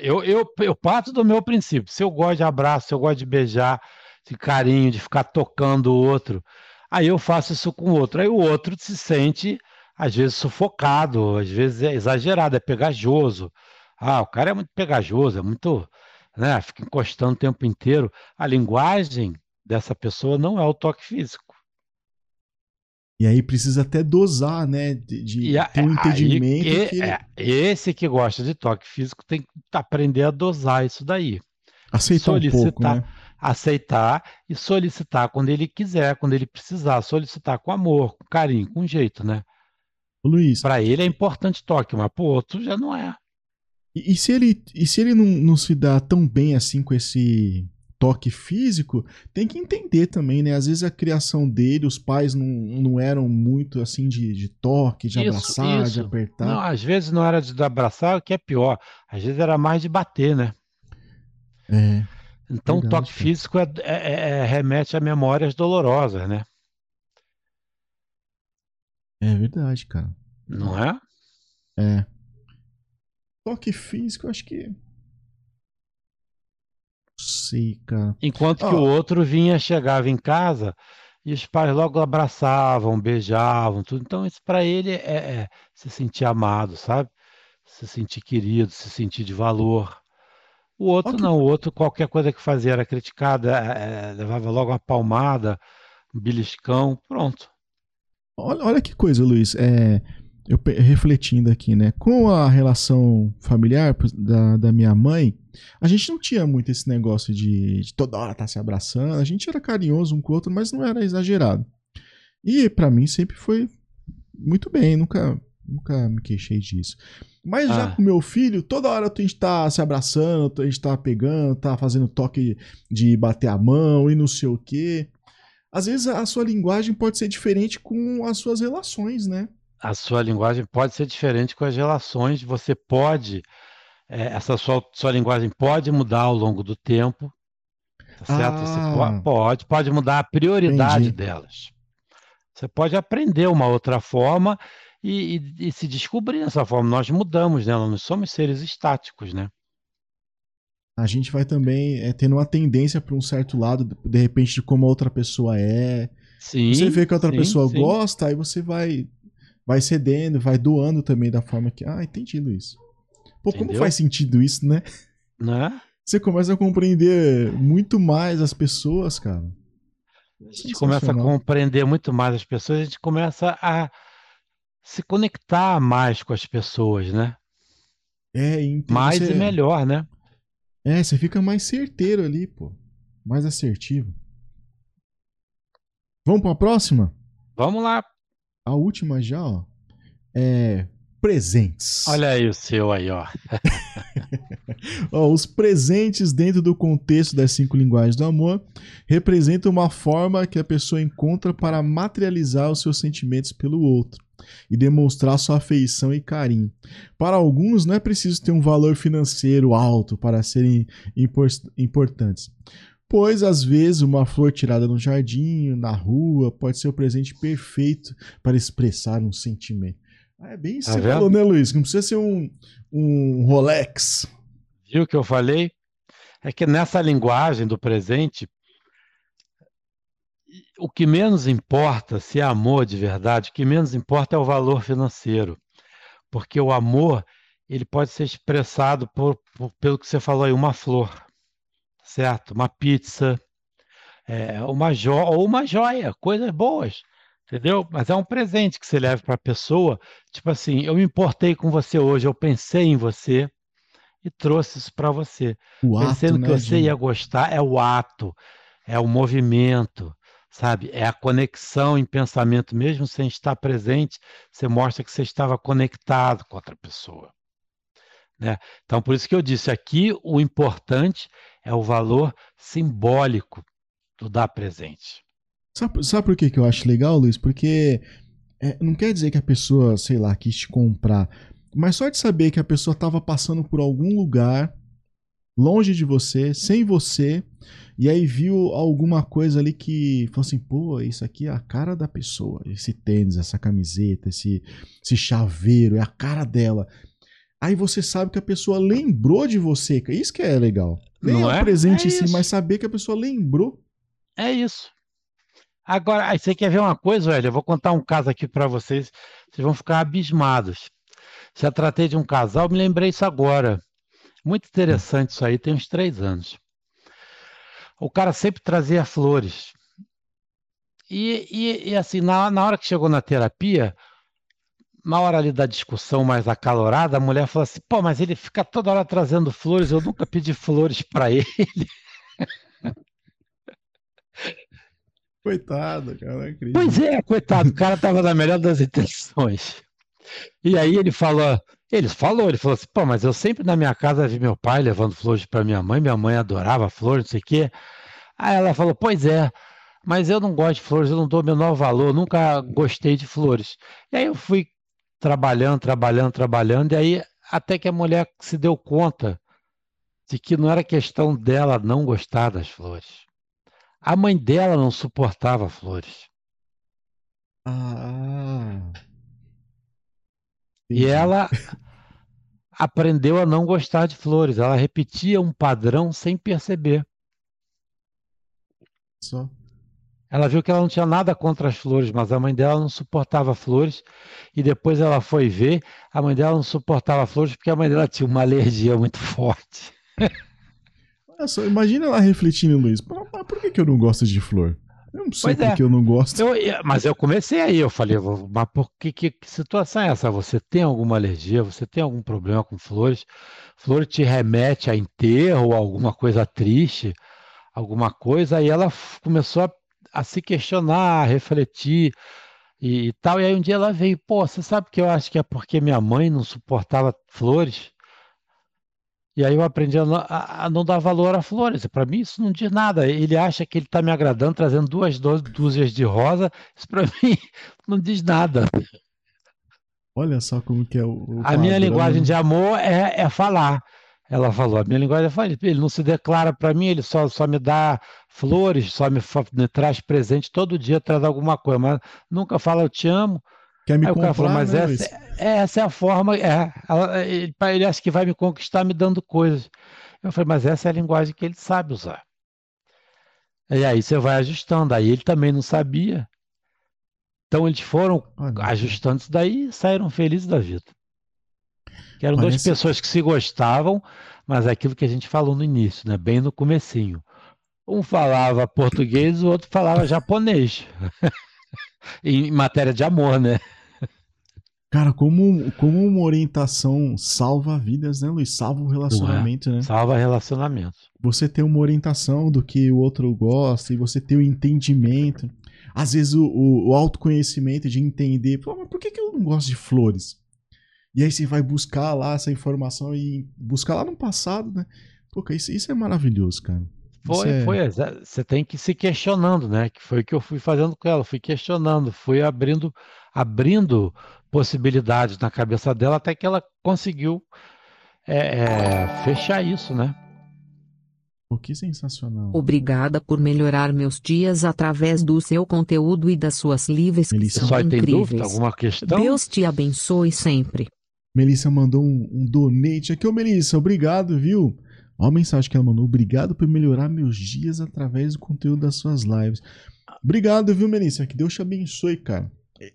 Eu, eu, eu parto do meu princípio. Se eu gosto de abraço, se eu gosto de beijar, de carinho, de ficar tocando o outro, aí eu faço isso com o outro. Aí o outro se sente às vezes sufocado, às vezes é exagerado, é pegajoso. Ah, o cara é muito pegajoso, é muito, né, fica encostando o tempo inteiro. A linguagem dessa pessoa não é o toque físico. E aí precisa até dosar, né, de, de a, ter um entendimento. Aí, que... é, esse que gosta de toque físico tem que aprender a dosar isso daí. Aceitar solicitar, um pouco, né? aceitar e solicitar quando ele quiser, quando ele precisar, solicitar com amor, com carinho, com jeito, né? Luiz. Para ele é importante toque, mas para o outro já não é. E, e, se ele, e se ele não, não se dá tão bem assim com esse toque físico, tem que entender também, né? Às vezes a criação dele, os pais não, não eram muito assim de, de toque, de isso, abraçar, isso. de apertar. Não, às vezes não era de abraçar, o que é pior. Às vezes era mais de bater, né? É. Então o toque cara. físico é, é, é, remete a memórias dolorosas, né? É verdade, cara. Não é? É. Toque físico, acho que. Sei, cara. Enquanto oh. que o outro vinha, chegava em casa e os pais logo abraçavam, beijavam, tudo. Então, isso para ele é, é, se sentir amado, sabe? Se sentir querido, se sentir de valor. O outro okay. não, o outro, qualquer coisa que fazia era criticada, é, é levava logo uma palmada, um beliscão, pronto. Olha, olha que coisa, Luiz. É, eu refletindo aqui, né? Com a relação familiar da, da minha mãe, a gente não tinha muito esse negócio de, de toda hora estar tá se abraçando. A gente era carinhoso um com o outro, mas não era exagerado. E para mim sempre foi muito bem, nunca, nunca me queixei disso. Mas ah. já com meu filho, toda hora a gente tá se abraçando, a gente tá pegando, tá fazendo toque de bater a mão e não sei o quê às vezes a sua linguagem pode ser diferente com as suas relações, né? A sua linguagem pode ser diferente com as relações. Você pode, é, essa sua, sua linguagem pode mudar ao longo do tempo, tá certo? Ah, Você pode, pode mudar a prioridade entendi. delas. Você pode aprender uma outra forma e, e, e se descobrir dessa forma. Nós mudamos, né? Nós não somos seres estáticos, né? a gente vai também é, tendo uma tendência para um certo lado, de repente, de como a outra pessoa é. Sim, você vê que a outra sim, pessoa sim. gosta, aí você vai vai cedendo, vai doando também da forma que. Ah, entendi, Luiz. Pô, Entendeu? como faz sentido isso, né? Né? Você começa a compreender muito mais as pessoas, cara. A gente começa a compreender muito mais as pessoas, a gente começa a se conectar mais com as pessoas, né? É, mais você... e melhor, né? É, você fica mais certeiro ali, pô. Mais assertivo. Vamos para a próxima? Vamos lá. A última já, ó. É presentes. Olha aí o seu aí, ó. <laughs> ó. Os presentes dentro do contexto das cinco linguagens do amor representam uma forma que a pessoa encontra para materializar os seus sentimentos pelo outro e demonstrar sua afeição e carinho. Para alguns, não é preciso ter um valor financeiro alto para serem importantes. Pois às vezes uma flor tirada no jardim, na rua, pode ser o presente perfeito para expressar um sentimento. É bem isso que você falou, né, Luiz? Não precisa ser um, um Rolex. Viu o que eu falei? É que nessa linguagem do presente, o que menos importa, se é amor de verdade, o que menos importa é o valor financeiro. Porque o amor, ele pode ser expressado por, por- pelo que você falou aí, uma flor, certo? Uma pizza, é, uma jo ou uma joia, coisas boas, entendeu? Mas é um presente que você leva para a pessoa, tipo assim, eu me importei com você hoje, eu pensei em você e trouxe isso para você. O Pensando ato, que né, você de- ia gostar, é o ato, é o movimento, sabe? É a conexão em pensamento, mesmo sem estar presente, você mostra que você estava conectado com outra pessoa. Né? Então, por isso que eu disse aqui, o importante é o valor simbólico do dar presente. Sabe, sabe por que, que eu acho legal, Luiz? Porque é, não quer dizer que a pessoa, sei lá, quis te comprar. Mas só de saber que a pessoa estava passando por algum lugar, longe de você, sem você, e aí viu alguma coisa ali que falou assim: pô, isso aqui é a cara da pessoa. Esse tênis, essa camiseta, esse, esse chaveiro, é a cara dela. Aí você sabe que a pessoa lembrou de você. Isso que é legal. Nem Não é é? o presente É em si, isso. mas saber que a pessoa lembrou. É isso. Agora, aí você quer ver uma coisa, velho? Eu vou contar um caso aqui para vocês, vocês vão ficar abismados. Já tratei de um casal, me lembrei isso agora. Muito interessante isso aí, tem uns três anos. O cara sempre trazia flores. E, e- e, assim, na, na hora que chegou na terapia, na hora ali da discussão mais acalorada, a mulher falou assim: pô, mas ele fica toda hora trazendo flores, eu nunca pedi flores para ele. <laughs> Coitado, cara, não acredito. Pois é, coitado, o cara estava na melhor das intenções. E aí ele falou, ele falou, ele falou assim, pô, mas eu sempre na minha casa vi meu pai levando flores para minha mãe, minha mãe adorava flores, não sei o quê. Aí ela falou, pois é, mas eu não gosto de flores, eu não dou o menor valor, nunca gostei de flores. E aí eu fui trabalhando, trabalhando, trabalhando, e aí até que a mulher se deu conta de que não era questão dela não gostar das flores. A mãe dela não suportava flores. Ah. E ela aprendeu a não gostar de flores. Ela repetia um padrão sem perceber. Só. Ela viu que ela não tinha nada contra as flores, mas a mãe dela não suportava flores. E depois ela foi ver, a mãe dela não suportava flores porque a mãe dela tinha uma alergia muito forte. Olha só, imagina ela refletindo, Luiz. Por que, que eu não gosto de flor? Eu não sei Pois por é. que eu não gosto. Eu- mas eu comecei aí, eu falei, "Vou- mas por que, que, que situação é essa? Você tem alguma alergia? Você tem algum problema com flores? Flor te remete a enterro, alguma coisa triste, alguma coisa? Aí ela começou a, a se questionar, a refletir e, e tal. E aí um dia ela veio, pô, você sabe que eu acho que é porque minha mãe não suportava flores? E aí eu aprendi a não, a- a não dar valor a flores. Para mim isso não diz nada. Ele acha que ele está me agradando, trazendo duas dú- dúzias de rosa. Isso para <laughs> mim não diz nada. Olha só como que é o. o A minha linguagem de amor é, é falar. Ela falou, a minha linguagem é falar. Ele não se declara para mim, ele só, só me dá flores, só me, me traz presente, todo dia traz alguma coisa, mas nunca fala eu te amo. Quer me Aí o cara falou, comprar, mas né, essa, é- essa é a forma, é, ela- ele, ele acha que vai me conquistar me dando coisas. Eu falei, mas essa é a linguagem que ele sabe usar. E aí você vai ajustando, aí ele também não sabia. Então eles foram ajustando isso daí e saíram felizes da vida. Que eram duas Parece- pessoas que se gostavam, mas é aquilo que a gente falou no início, né? bem no comecinho. Um falava português, o outro falava japonês. <laughs> em matéria de amor, né? Cara, como, como uma orientação salva vidas, né, Luiz? Salva o relacionamento, né? Salva relacionamento. Você ter uma orientação do que o outro gosta e você ter o entendimento. Às vezes o, o, o autoconhecimento de entender, pô, mas por que, que eu não gosto de flores? E aí você vai buscar lá essa informação e buscar lá no passado, né? Pô, isso, isso é maravilhoso, cara. Foi, é- foi. exa- Você tem que ir se questionando, né? Que foi o que eu fui fazendo com ela. Fui questionando, fui abrindo, abrindo possibilidades na cabeça dela até que ela conseguiu é, é, fechar isso, né? Pô, que sensacional. Obrigada por melhorar meus dias através do seu conteúdo e das suas livres que Melissa, são tem incríveis. dúvida? Alguma questão? Deus te abençoe sempre. Melissa mandou um, um donate aqui. Ô, Melissa, obrigado, viu? Olha a mensagem que ela mandou. Obrigado por melhorar meus dias através do conteúdo das suas lives. Obrigado, viu, Melissa? Que Deus te abençoe, cara.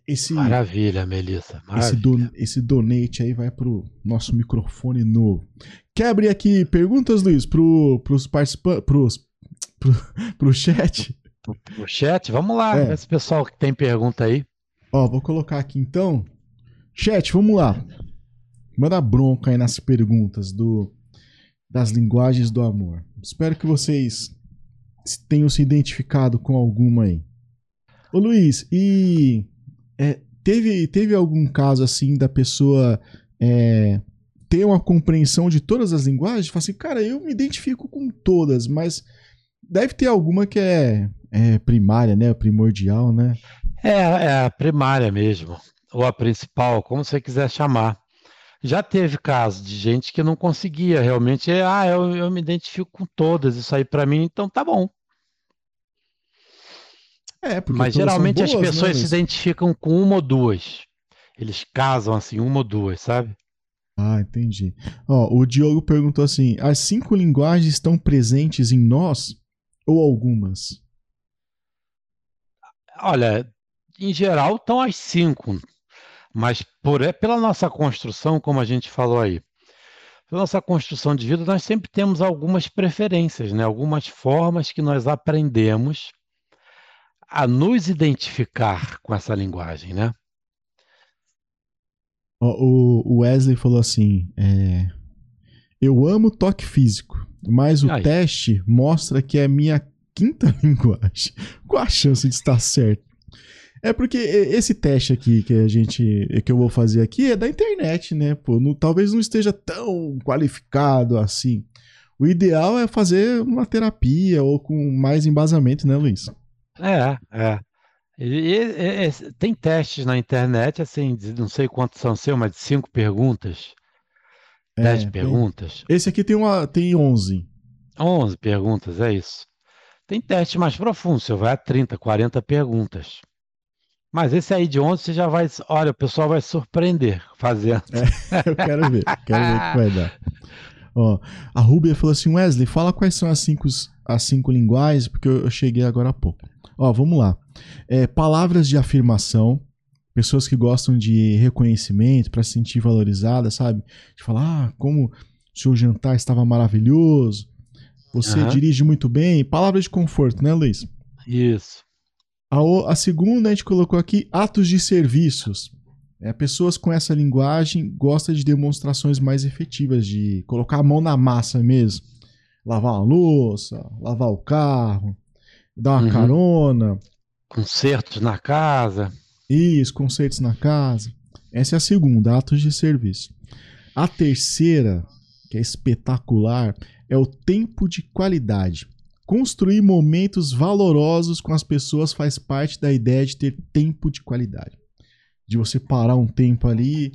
Esse, Maravilha, Melissa. esse, Maravilha. do, esse donate aí vai pro nosso microfone novo. Quer abrir aqui perguntas, Luiz, pro, pros participantes, pros, pro, <laughs> pro chat? O chat, vamos lá. É. Esse pessoal que tem pergunta aí. Ó, vou colocar aqui então. Chat, vamos lá. Manda bronca aí nas perguntas do das linguagens do amor. Espero que vocês tenham se identificado com alguma aí. Ô Luiz, e é, teve, teve algum caso assim da pessoa é, ter uma compreensão de todas as linguagens? Fala assim, cara, eu me identifico com todas, mas deve ter alguma que é, é primária, né? Primordial, né? É, é a primária mesmo. Ou a principal, como você quiser chamar. Já teve caso de gente que não conseguia realmente. é, Ah, eu, eu me identifico com todas, isso aí pra mim, então tá bom. É, porque Mas geralmente as boas, né, pessoas se Luiz? identificam com uma ou duas. Eles casam assim, uma ou duas, sabe? Ah, entendi. Ó, o Diogo perguntou assim: as cinco linguagens estão presentes em nós ou algumas? Olha, em geral estão as cinco, mas por, é pela nossa construção, como a gente falou aí, pela nossa construção de vida, nós sempre temos algumas preferências, né? Algumas formas que nós aprendemos a nos identificar com essa linguagem, né? O Wesley falou assim: é, eu amo toque físico, mas o Aí. teste mostra que é minha quinta <laughs> linguagem. Qual a chance de estar certo? É porque esse teste aqui que a gente que eu vou fazer aqui é da internet, né? Pô, não- talvez não esteja tão qualificado assim. O ideal é fazer uma terapia ou com mais embasamento, né, Luiz? É, é. E- e- e- tem testes na internet, assim, não sei quantos são seu, mas de cinco perguntas, É, dez tem- perguntas. Esse aqui tem uma tem 11. 11 perguntas, é isso. Tem teste mais profundo, você vai a 30, 40 perguntas. Mas esse aí de 11 você já vai. Olha, o pessoal vai se surpreender fazendo. <laughs> Eu quero ver, quero ver o que vai dar. Ó, a Rubia falou assim: Wesley, fala quais são as cinco, as cinco linguagens, porque eu, eu cheguei agora há pouco. Ó, vamos lá. É, palavras de afirmação, pessoas que gostam de reconhecimento para se sentir valorizada, sabe? De falar, ah, como o seu jantar estava maravilhoso, você Aham. dirige muito bem. Palavras de conforto, né, Luiz? Isso. A, o- a segunda a gente colocou aqui atos de serviços. É, pessoas com essa linguagem gostam de demonstrações mais efetivas, de colocar a mão na massa mesmo. Lavar uma louça, lavar o carro, dar uma Uhum. carona, Concertos na casa. isso, concertos na casa. Essa é a segunda, atos de serviço. A terceira, que é espetacular, é o tempo de qualidade. Construir momentos valorosos com as pessoas faz parte da ideia de ter tempo de qualidade. De você parar um tempo ali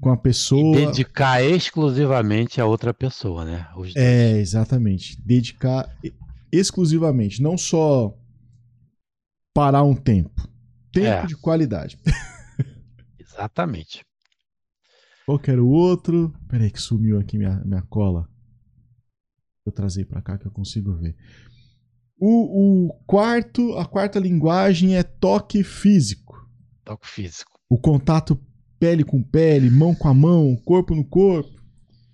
com a E pessoa. dedicar exclusivamente a outra pessoa, né? É, exatamente. Dedicar e- exclusivamente, não só parar um tempo. Tempo É. de qualidade. <laughs> Exatamente. Qual que era o outro? Peraí que sumiu aqui minha, minha cola. Eu trazer pra cá que eu consigo ver. O, o quarto, a quarta linguagem é toque físico. Toque físico. O contato pele com pele, mão com a mão, corpo no corpo.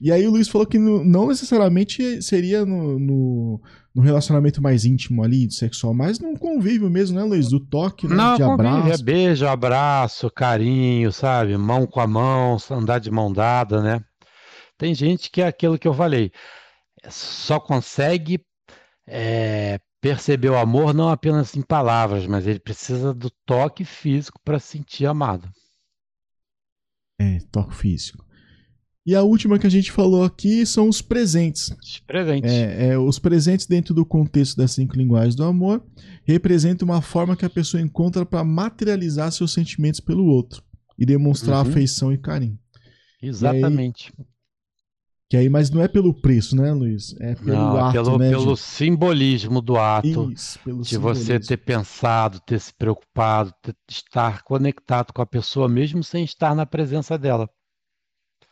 E aí o Luiz falou que no- não necessariamente seria no, no, no relacionamento mais íntimo ali, sexual, mas num convívio mesmo, né, Luiz? Do toque, né? Não, de convívio, é abraço. beijo, abraço, carinho, sabe? Mão com a mão, andar de mão dada, né? Tem gente que é aquilo que eu falei, só consegue é, perceber o amor não apenas em palavras, mas ele precisa do toque físico para se sentir amado. É, toque físico. E a última que a gente falou aqui são os presentes. Os presentes. É, é, os presentes dentro do contexto das cinco linguagens do amor representam uma forma que a pessoa encontra para materializar seus sentimentos pelo outro e demonstrar Uhum. afeição e carinho. Exatamente. Que aí, mas não é pelo preço, né, Luiz? É pelo Não, é ato, pelo, né? pelo simbolismo do ato, Isso, pelo de você simbolismo. ter pensado, ter se preocupado, ter- estar conectado com a pessoa, mesmo sem estar na presença dela.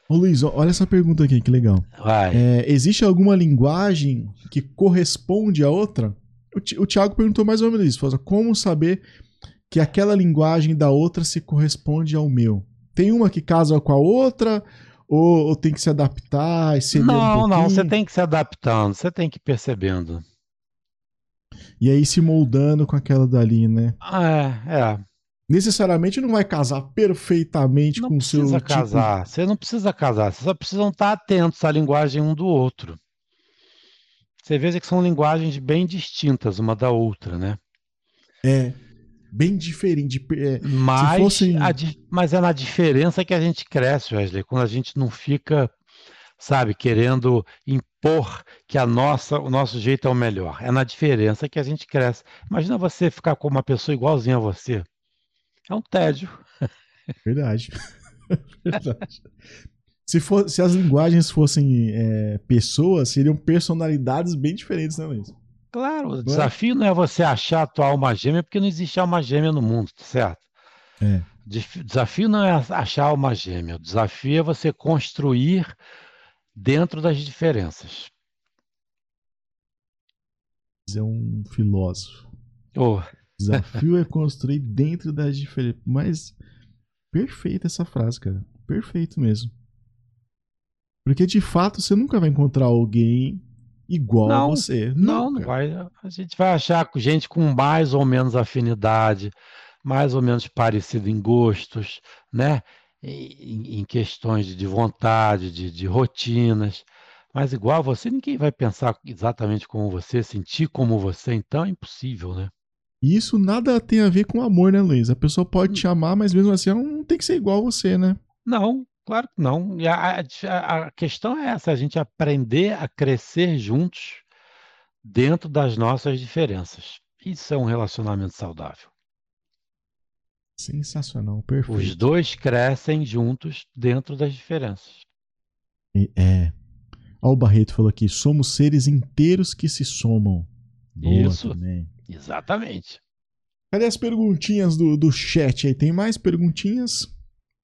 Ô, Luiz, olha essa pergunta aqui, que legal. Vai. É, existe alguma linguagem que corresponde à outra? O, Ti- o Thiago perguntou mais ou menos isso. Assim, como saber que aquela linguagem da outra se corresponde ao meu? Tem uma que casa com a outra? Ou, ou tem que se adaptar e ceder um Não, não, você tem que se adaptando, você tem que ir percebendo. E aí se moldando com aquela dali, né? É, é. Necessariamente não vai casar perfeitamente Não com o seu precisa tipo- casar, você não precisa casar, vocês só precisam estar atentos à linguagem um do outro. Você veja que são linguagens bem distintas uma da outra, né? É, bem diferente. É, Mas, a mas é na diferença que a gente cresce, Wesley, quando a gente não fica, sabe, querendo impor que a nossa, o nosso jeito é o melhor. É na diferença que a gente cresce. Imagina você ficar com uma pessoa igualzinha a você. É um tédio. <laughs> Verdade. <laughs> Verdade. Se, for, se as linguagens fossem é, pessoas, seriam personalidades bem diferentes, né, Luiz? Claro, o desafio não é você achar a tua alma gêmea, porque não existe alma gêmea no mundo, certo? É. Desafio não é achar a alma gêmea, o desafio é você construir dentro das diferenças. É um filósofo. Oh, Desafio é construir dentro das diferenças. Mas perfeita essa frase, cara. Perfeito mesmo. Porque de fato você nunca vai encontrar alguém igual a Não, você. não, não vai. A gente vai achar gente com mais ou menos afinidade, mais ou menos parecido em gostos, né? Em, em questões de, de vontade, de, de rotinas. Mas igual a você, ninguém vai pensar exatamente como você, sentir como você, então é impossível, né? Isso nada tem a ver com amor, né, Luiz? A pessoa pode te amar, mas mesmo assim ela não tem que ser igual a você, né? Não, claro que não. E a, a- a questão é essa, a gente aprender a crescer juntos dentro das nossas diferenças. Isso é um relacionamento saudável. Sensacional, Os perfeito. dois crescem juntos dentro das diferenças. E- É. Ó, o Barreto falou aqui: somos seres inteiros que se somam. Boa Isso. também. Exatamente. Cadê as perguntinhas do, do chat aí? Tem mais perguntinhas?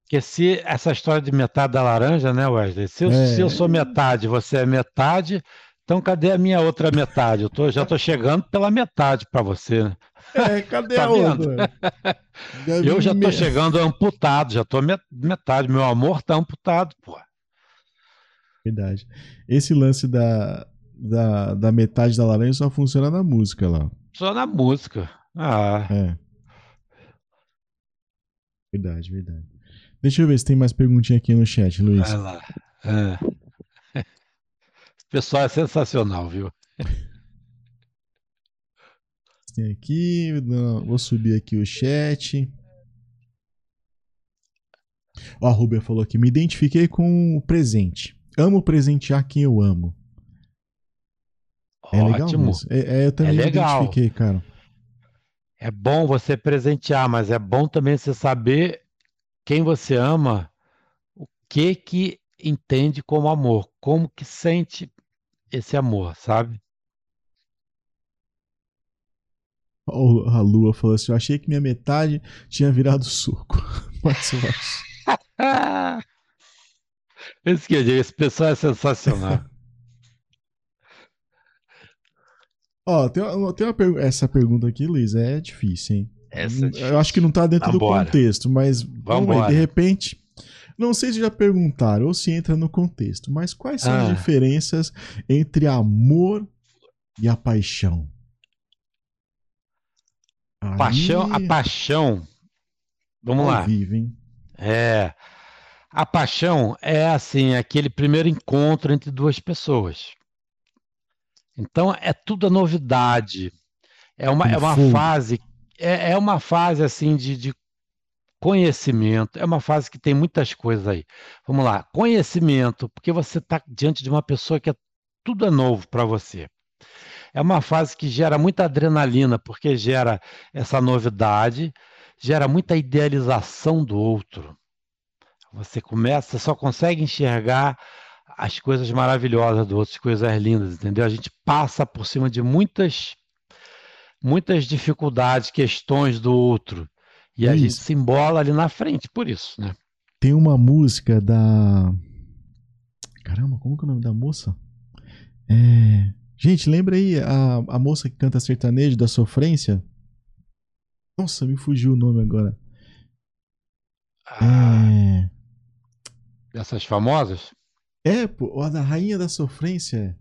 Porque se essa história de metade da laranja, né, Wesley? Se eu, É. se eu sou metade, você é metade, então cadê a minha outra metade? Eu tô, já estou chegando pela metade para você. né? É, cadê <laughs> Tá a vendo? outra? <laughs> Eu já estou chegando amputado, já estou metade. Meu amor tá amputado, pô. Verdade. Esse lance da, da, da metade da laranja só funciona na música lá. Só na música. Ah, É. Verdade, verdade. Deixa eu ver se tem mais perguntinha aqui no chat, Luiz. vai lá. É. Esse pessoal é sensacional, viu? <laughs> Tem aqui, não, vou subir aqui o chat. Ó, a Rubia falou aqui: me identifiquei com o presente. Amo presentear quem eu amo. É legal, Ótimo. Luiz? É, é, eu também É me legal. identifiquei, cara. É bom você presentear, mas é bom também você saber quem você ama, o que que entende como amor, como que sente esse amor, sabe? Ó, A Lua falou assim: eu achei que minha metade tinha virado suco. <laughs> Mas eu acho. <laughs> Esse, que eu digo, esse pessoal é sensacional. <laughs> Ó, tem uma, tem uma pergu- essa pergunta aqui, Luiz, é difícil, hein? Essa é Eu acho que não tá dentro Vambora. do contexto, mas vamos aí, de repente. Não sei se já perguntaram ou se entra no contexto, mas quais são as Ah. diferenças entre amor e a paixão? Aí, Paixão, a paixão. Vamos lá. vivo, hein? É. A paixão é assim, aquele primeiro encontro entre duas pessoas. Então é tudo a novidade. É uma, é uma fase, é, é uma fase assim de, de conhecimento, é uma fase que tem muitas coisas aí. Vamos lá, conhecimento, porque você está diante de uma pessoa que é tudo é novo para você. É uma fase que gera muita adrenalina, porque gera essa novidade, gera muita idealização do outro. Você começa, só consegue enxergar as coisas maravilhosas do outro, as coisas lindas, entendeu? A gente passa por cima de muitas muitas dificuldades, questões do outro. E a Isso. gente se embola ali na frente, por isso, né? Tem uma música da. Caramba, como que é o nome da moça? É... Gente, lembra aí a, a moça que canta sertanejo da sofrência? Nossa, me fugiu o nome agora. Ah, É. Essas famosas? É, pô, a da Rainha da Sofrência.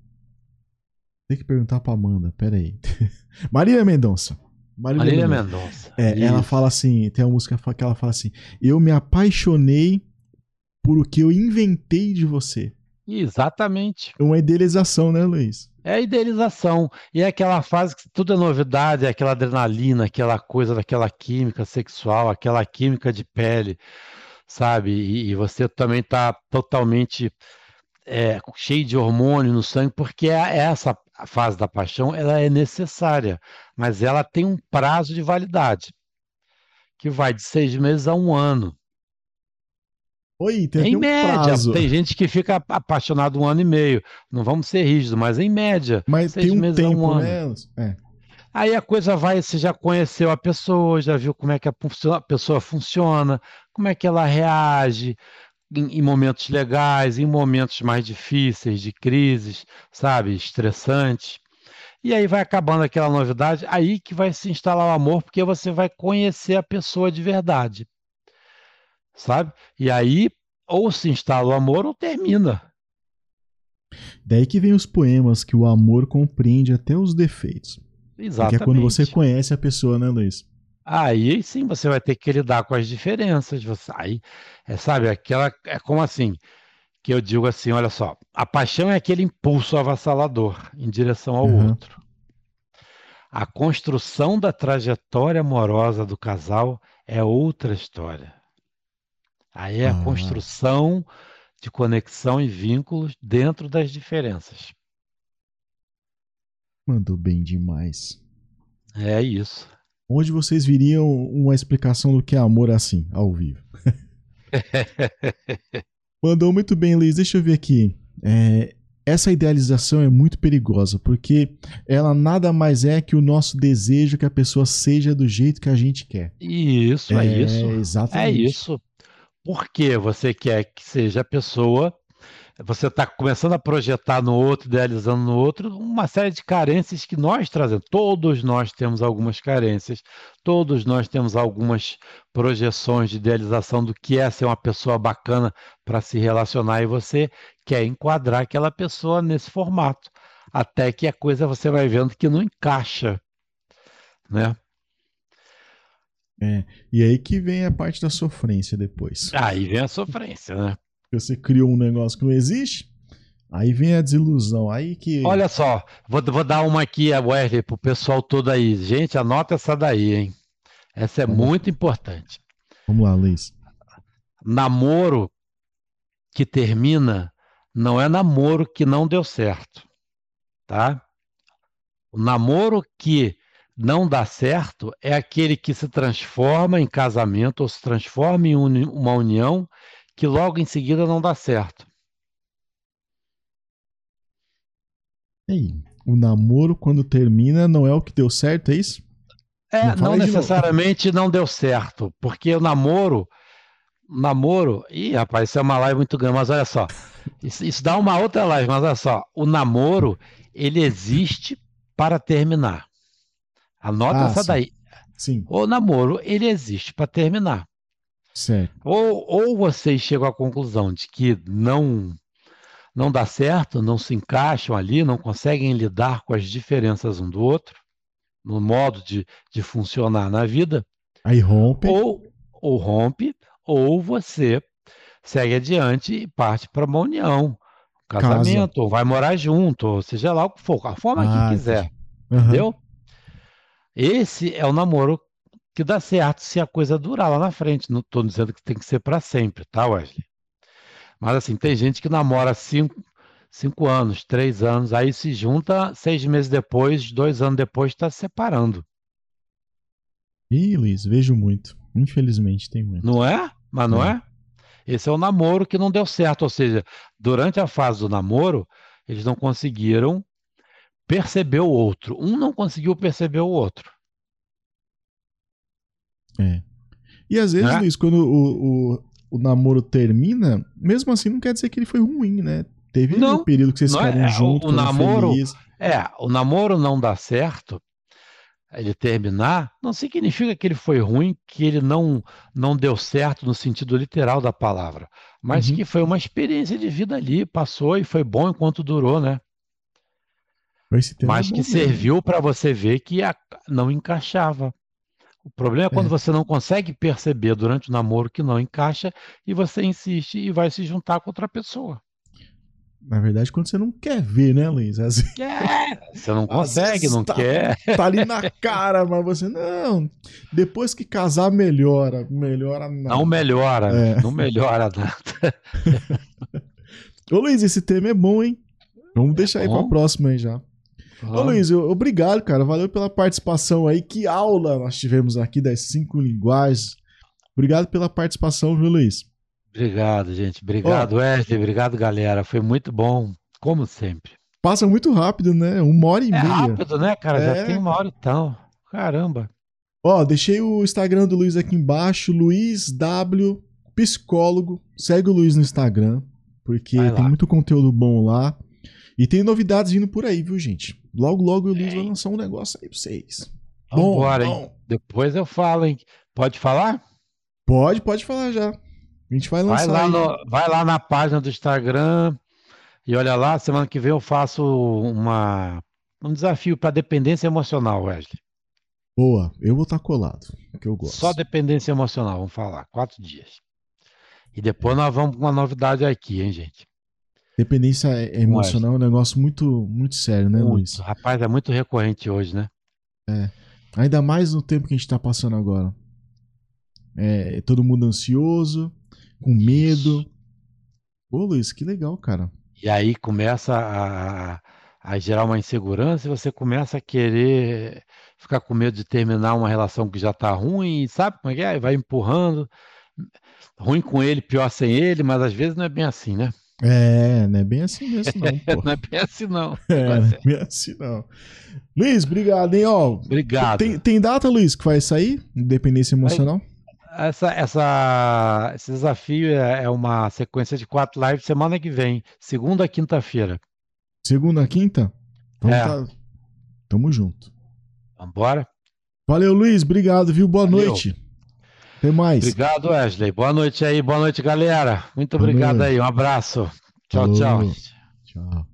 Tem que perguntar pra Amanda, pera aí. <laughs> Marília Mendonça. Marília Mendonça. Mendonça. É, ela fala assim, tem uma música que ela fala assim: Eu me apaixonei por o que eu inventei de você. Exatamente. É uma idealização, né, Luiz? É a idealização. E é aquela fase que tudo é novidade, é aquela adrenalina, aquela coisa daquela química sexual, aquela química de pele, sabe? E, e você também está totalmente é, cheio de hormônio no sangue, porque é- essa fase da paixão ela é necessária, mas ela tem um prazo de validade, que vai de seis meses a um ano. Oi, tem Em um média, prazo. tem gente que fica apaixonado um ano e meio. Não vamos ser rígidos, mas em média, Mas seis tem um meses a um tempo, ano. né? É. Aí a coisa vai, você já conheceu a pessoa, já viu como é que a a pessoa funciona, como é que ela reage em, em momentos legais, em momentos mais difíceis, de crises, sabe, estressantes. E aí vai acabando aquela novidade, aí que vai se instalar o amor, porque você vai conhecer a pessoa de verdade, sabe? E aí ou se instala o amor ou termina. Daí que vem os poemas que o amor compreende até os defeitos. Exatamente. Que é quando você conhece a pessoa, né, Luiz? Aí sim você vai ter que lidar com as diferenças. Você, aí, é, sabe, aquela. É como assim, que eu digo assim: olha só, a paixão é aquele impulso avassalador em direção ao Uhum. outro. A construção da trajetória amorosa do casal é outra história. Aí é a Ah. construção de conexão e vínculos dentro das diferenças. Mandou bem demais. É isso. Onde vocês viriam uma explicação do que é amor assim, ao vivo? <laughs> Mandou muito bem, Luiz. Deixa eu ver aqui. É, essa idealização é muito perigosa, porque ela nada mais é que o nosso desejo que a pessoa seja do jeito que a gente quer. Isso, é, isso. É Exatamente. isso. Porque você quer que seja a pessoa, você está começando a projetar no outro, idealizando no outro, uma série de carências que nós trazemos. Todos nós temos algumas carências, todos nós temos algumas projeções de idealização do que é ser uma pessoa bacana para se relacionar e você quer enquadrar aquela pessoa nesse formato. Até que a coisa você vai vendo que não encaixa, né? E aí que vem a parte da sofrência depois. Aí vem a sofrência, né? Você criou um negócio que não existe, aí vem a desilusão. Aí que. Olha só, vou, vou dar uma aqui, a Wesley, pro pessoal todo aí. Gente, anota essa daí, hein? Essa é Vamos lá. muito importante. Vamos lá, Luiz. Namoro que termina não é namoro que não deu certo, tá? O namoro que não dá certo é aquele que se transforma em casamento ou se transforma em uma união que logo em seguida não dá certo. Ei, o namoro, quando termina, não é o que deu certo, é isso? É, Não não necessariamente não deu certo, porque o namoro, namoro, ih, rapaz, isso é uma live muito grande, mas olha só, isso, isso dá uma outra live, mas olha só, o namoro, ele existe para terminar. Anota Ah, essa sim. daí. Sim, O namoro, ele existe para terminar. Certo. Ou, ou vocês chegam à conclusão de que não não dá certo, não se encaixam ali, não conseguem lidar com as diferenças um do outro, no modo de, de funcionar na vida, Aí rompe. ou, ou rompe, ou você segue adiante e parte para uma união, um casamento, ou vai morar junto, ou seja lá o que for, a forma Ah, que quiser, Aham. entendeu? Esse é o namoro que dá certo se a coisa durar lá na frente. Não estou dizendo que tem que ser para sempre, tá, Wesley? Mas assim, tem gente que namora cinco, cinco anos, três anos, aí se junta seis meses depois, dois anos depois, está se separando. Ih, Luiz, vejo muito. Infelizmente tem muito. Não é? Mas não É. é? Esse é o namoro que não deu certo, ou seja, durante a fase do namoro, eles não conseguiram perceber o outro. Um não conseguiu perceber o outro. É. E às vezes, Né? Luiz, quando o, o, o namoro termina, mesmo assim não quer dizer que ele foi ruim, né? Teve Não, um período que vocês é- ficaram é, juntos, o namoro- felizes. É, o namoro não dá certo, ele terminar, não significa que ele foi ruim, que ele não, não deu certo no sentido literal da palavra, mas Uhum. que foi uma experiência de vida ali, passou e foi bom enquanto durou, né? Mas é que serviu para você ver que a- não encaixava. O problema é quando É. você não consegue perceber durante o namoro que não encaixa e você insiste e vai se juntar com outra pessoa. Na verdade, quando você não quer ver, né, Luiz? Às vezes É, <laughs> você não consegue, não tá- quer. tá ali na cara, mas você, não, depois que casar melhora, melhora nada. Não melhora, É. não melhora nada. <laughs> Ô Luiz, esse tema é bom, hein? Vamos deixar aí pra bom. próxima aí já. Ô Luiz, eu- obrigado, cara. Valeu pela participação aí. Que aula nós tivemos aqui das cinco linguagens. Obrigado pela participação, viu, Luiz? Obrigado, gente. Obrigado, Wesley. Obrigado, galera. Foi muito bom, como sempre. Passa muito rápido, né? Uma hora e É meia. rápido, né, cara? É. Já tem uma hora e tal. Caramba. Ó, deixei o Instagram do Luiz aqui embaixo, Luiz W Psicólogo. Segue o Luiz no Instagram, porque tem muito conteúdo bom lá. E tem novidades vindo por aí, viu, gente? Logo, logo o Luiz vai lançar um negócio aí pra vocês. Bom, Vambora, hein? bom. Depois eu falo, hein? Pode falar? Pode, pode falar já. A gente vai Vai lançar lá, aí. no- vai lá na página do Instagram e olha lá, semana que vem eu faço uma, um desafio para dependência emocional, Wesley. Boa, eu vou estar colado, que eu gosto. Só dependência emocional, vamos falar, quatro dias. E depois nós vamos com uma novidade aqui, hein, gente? Dependência emocional é um negócio muito, muito sério, né, Luiz? Muito. Rapaz, é muito recorrente hoje, né? Ainda mais no tempo que a gente tá passando agora. É, todo mundo ansioso, com medo. Ô, Luiz, que legal, cara. E aí começa a, a gerar uma insegurança e você começa a querer ficar com medo de terminar uma relação que já está ruim, sabe como é que é? Vai empurrando. Ruim com ele, pior sem ele, mas às vezes não é bem assim, né? É, não é bem assim mesmo, não. <laughs> Não é bem assim, não. <laughs> É, não é bem assim, não. Luiz, obrigado, hein, ó. Obrigado. Tem, tem data, Luiz, que vai sair? Independência emocional? Essa, essa, esse desafio é, é uma sequência de quatro lives semana que vem, segunda a quinta-feira. Segunda, quinta? Então É. tá. Tamo junto. Vambora? Valeu, Luiz. Obrigado, viu? Boa Valeu. noite. Até mais. Obrigado, Wesley. Boa noite aí, boa noite, galera. Muito Boa obrigado noite. aí, um abraço. Tchau, Falou. tchau. Tchau.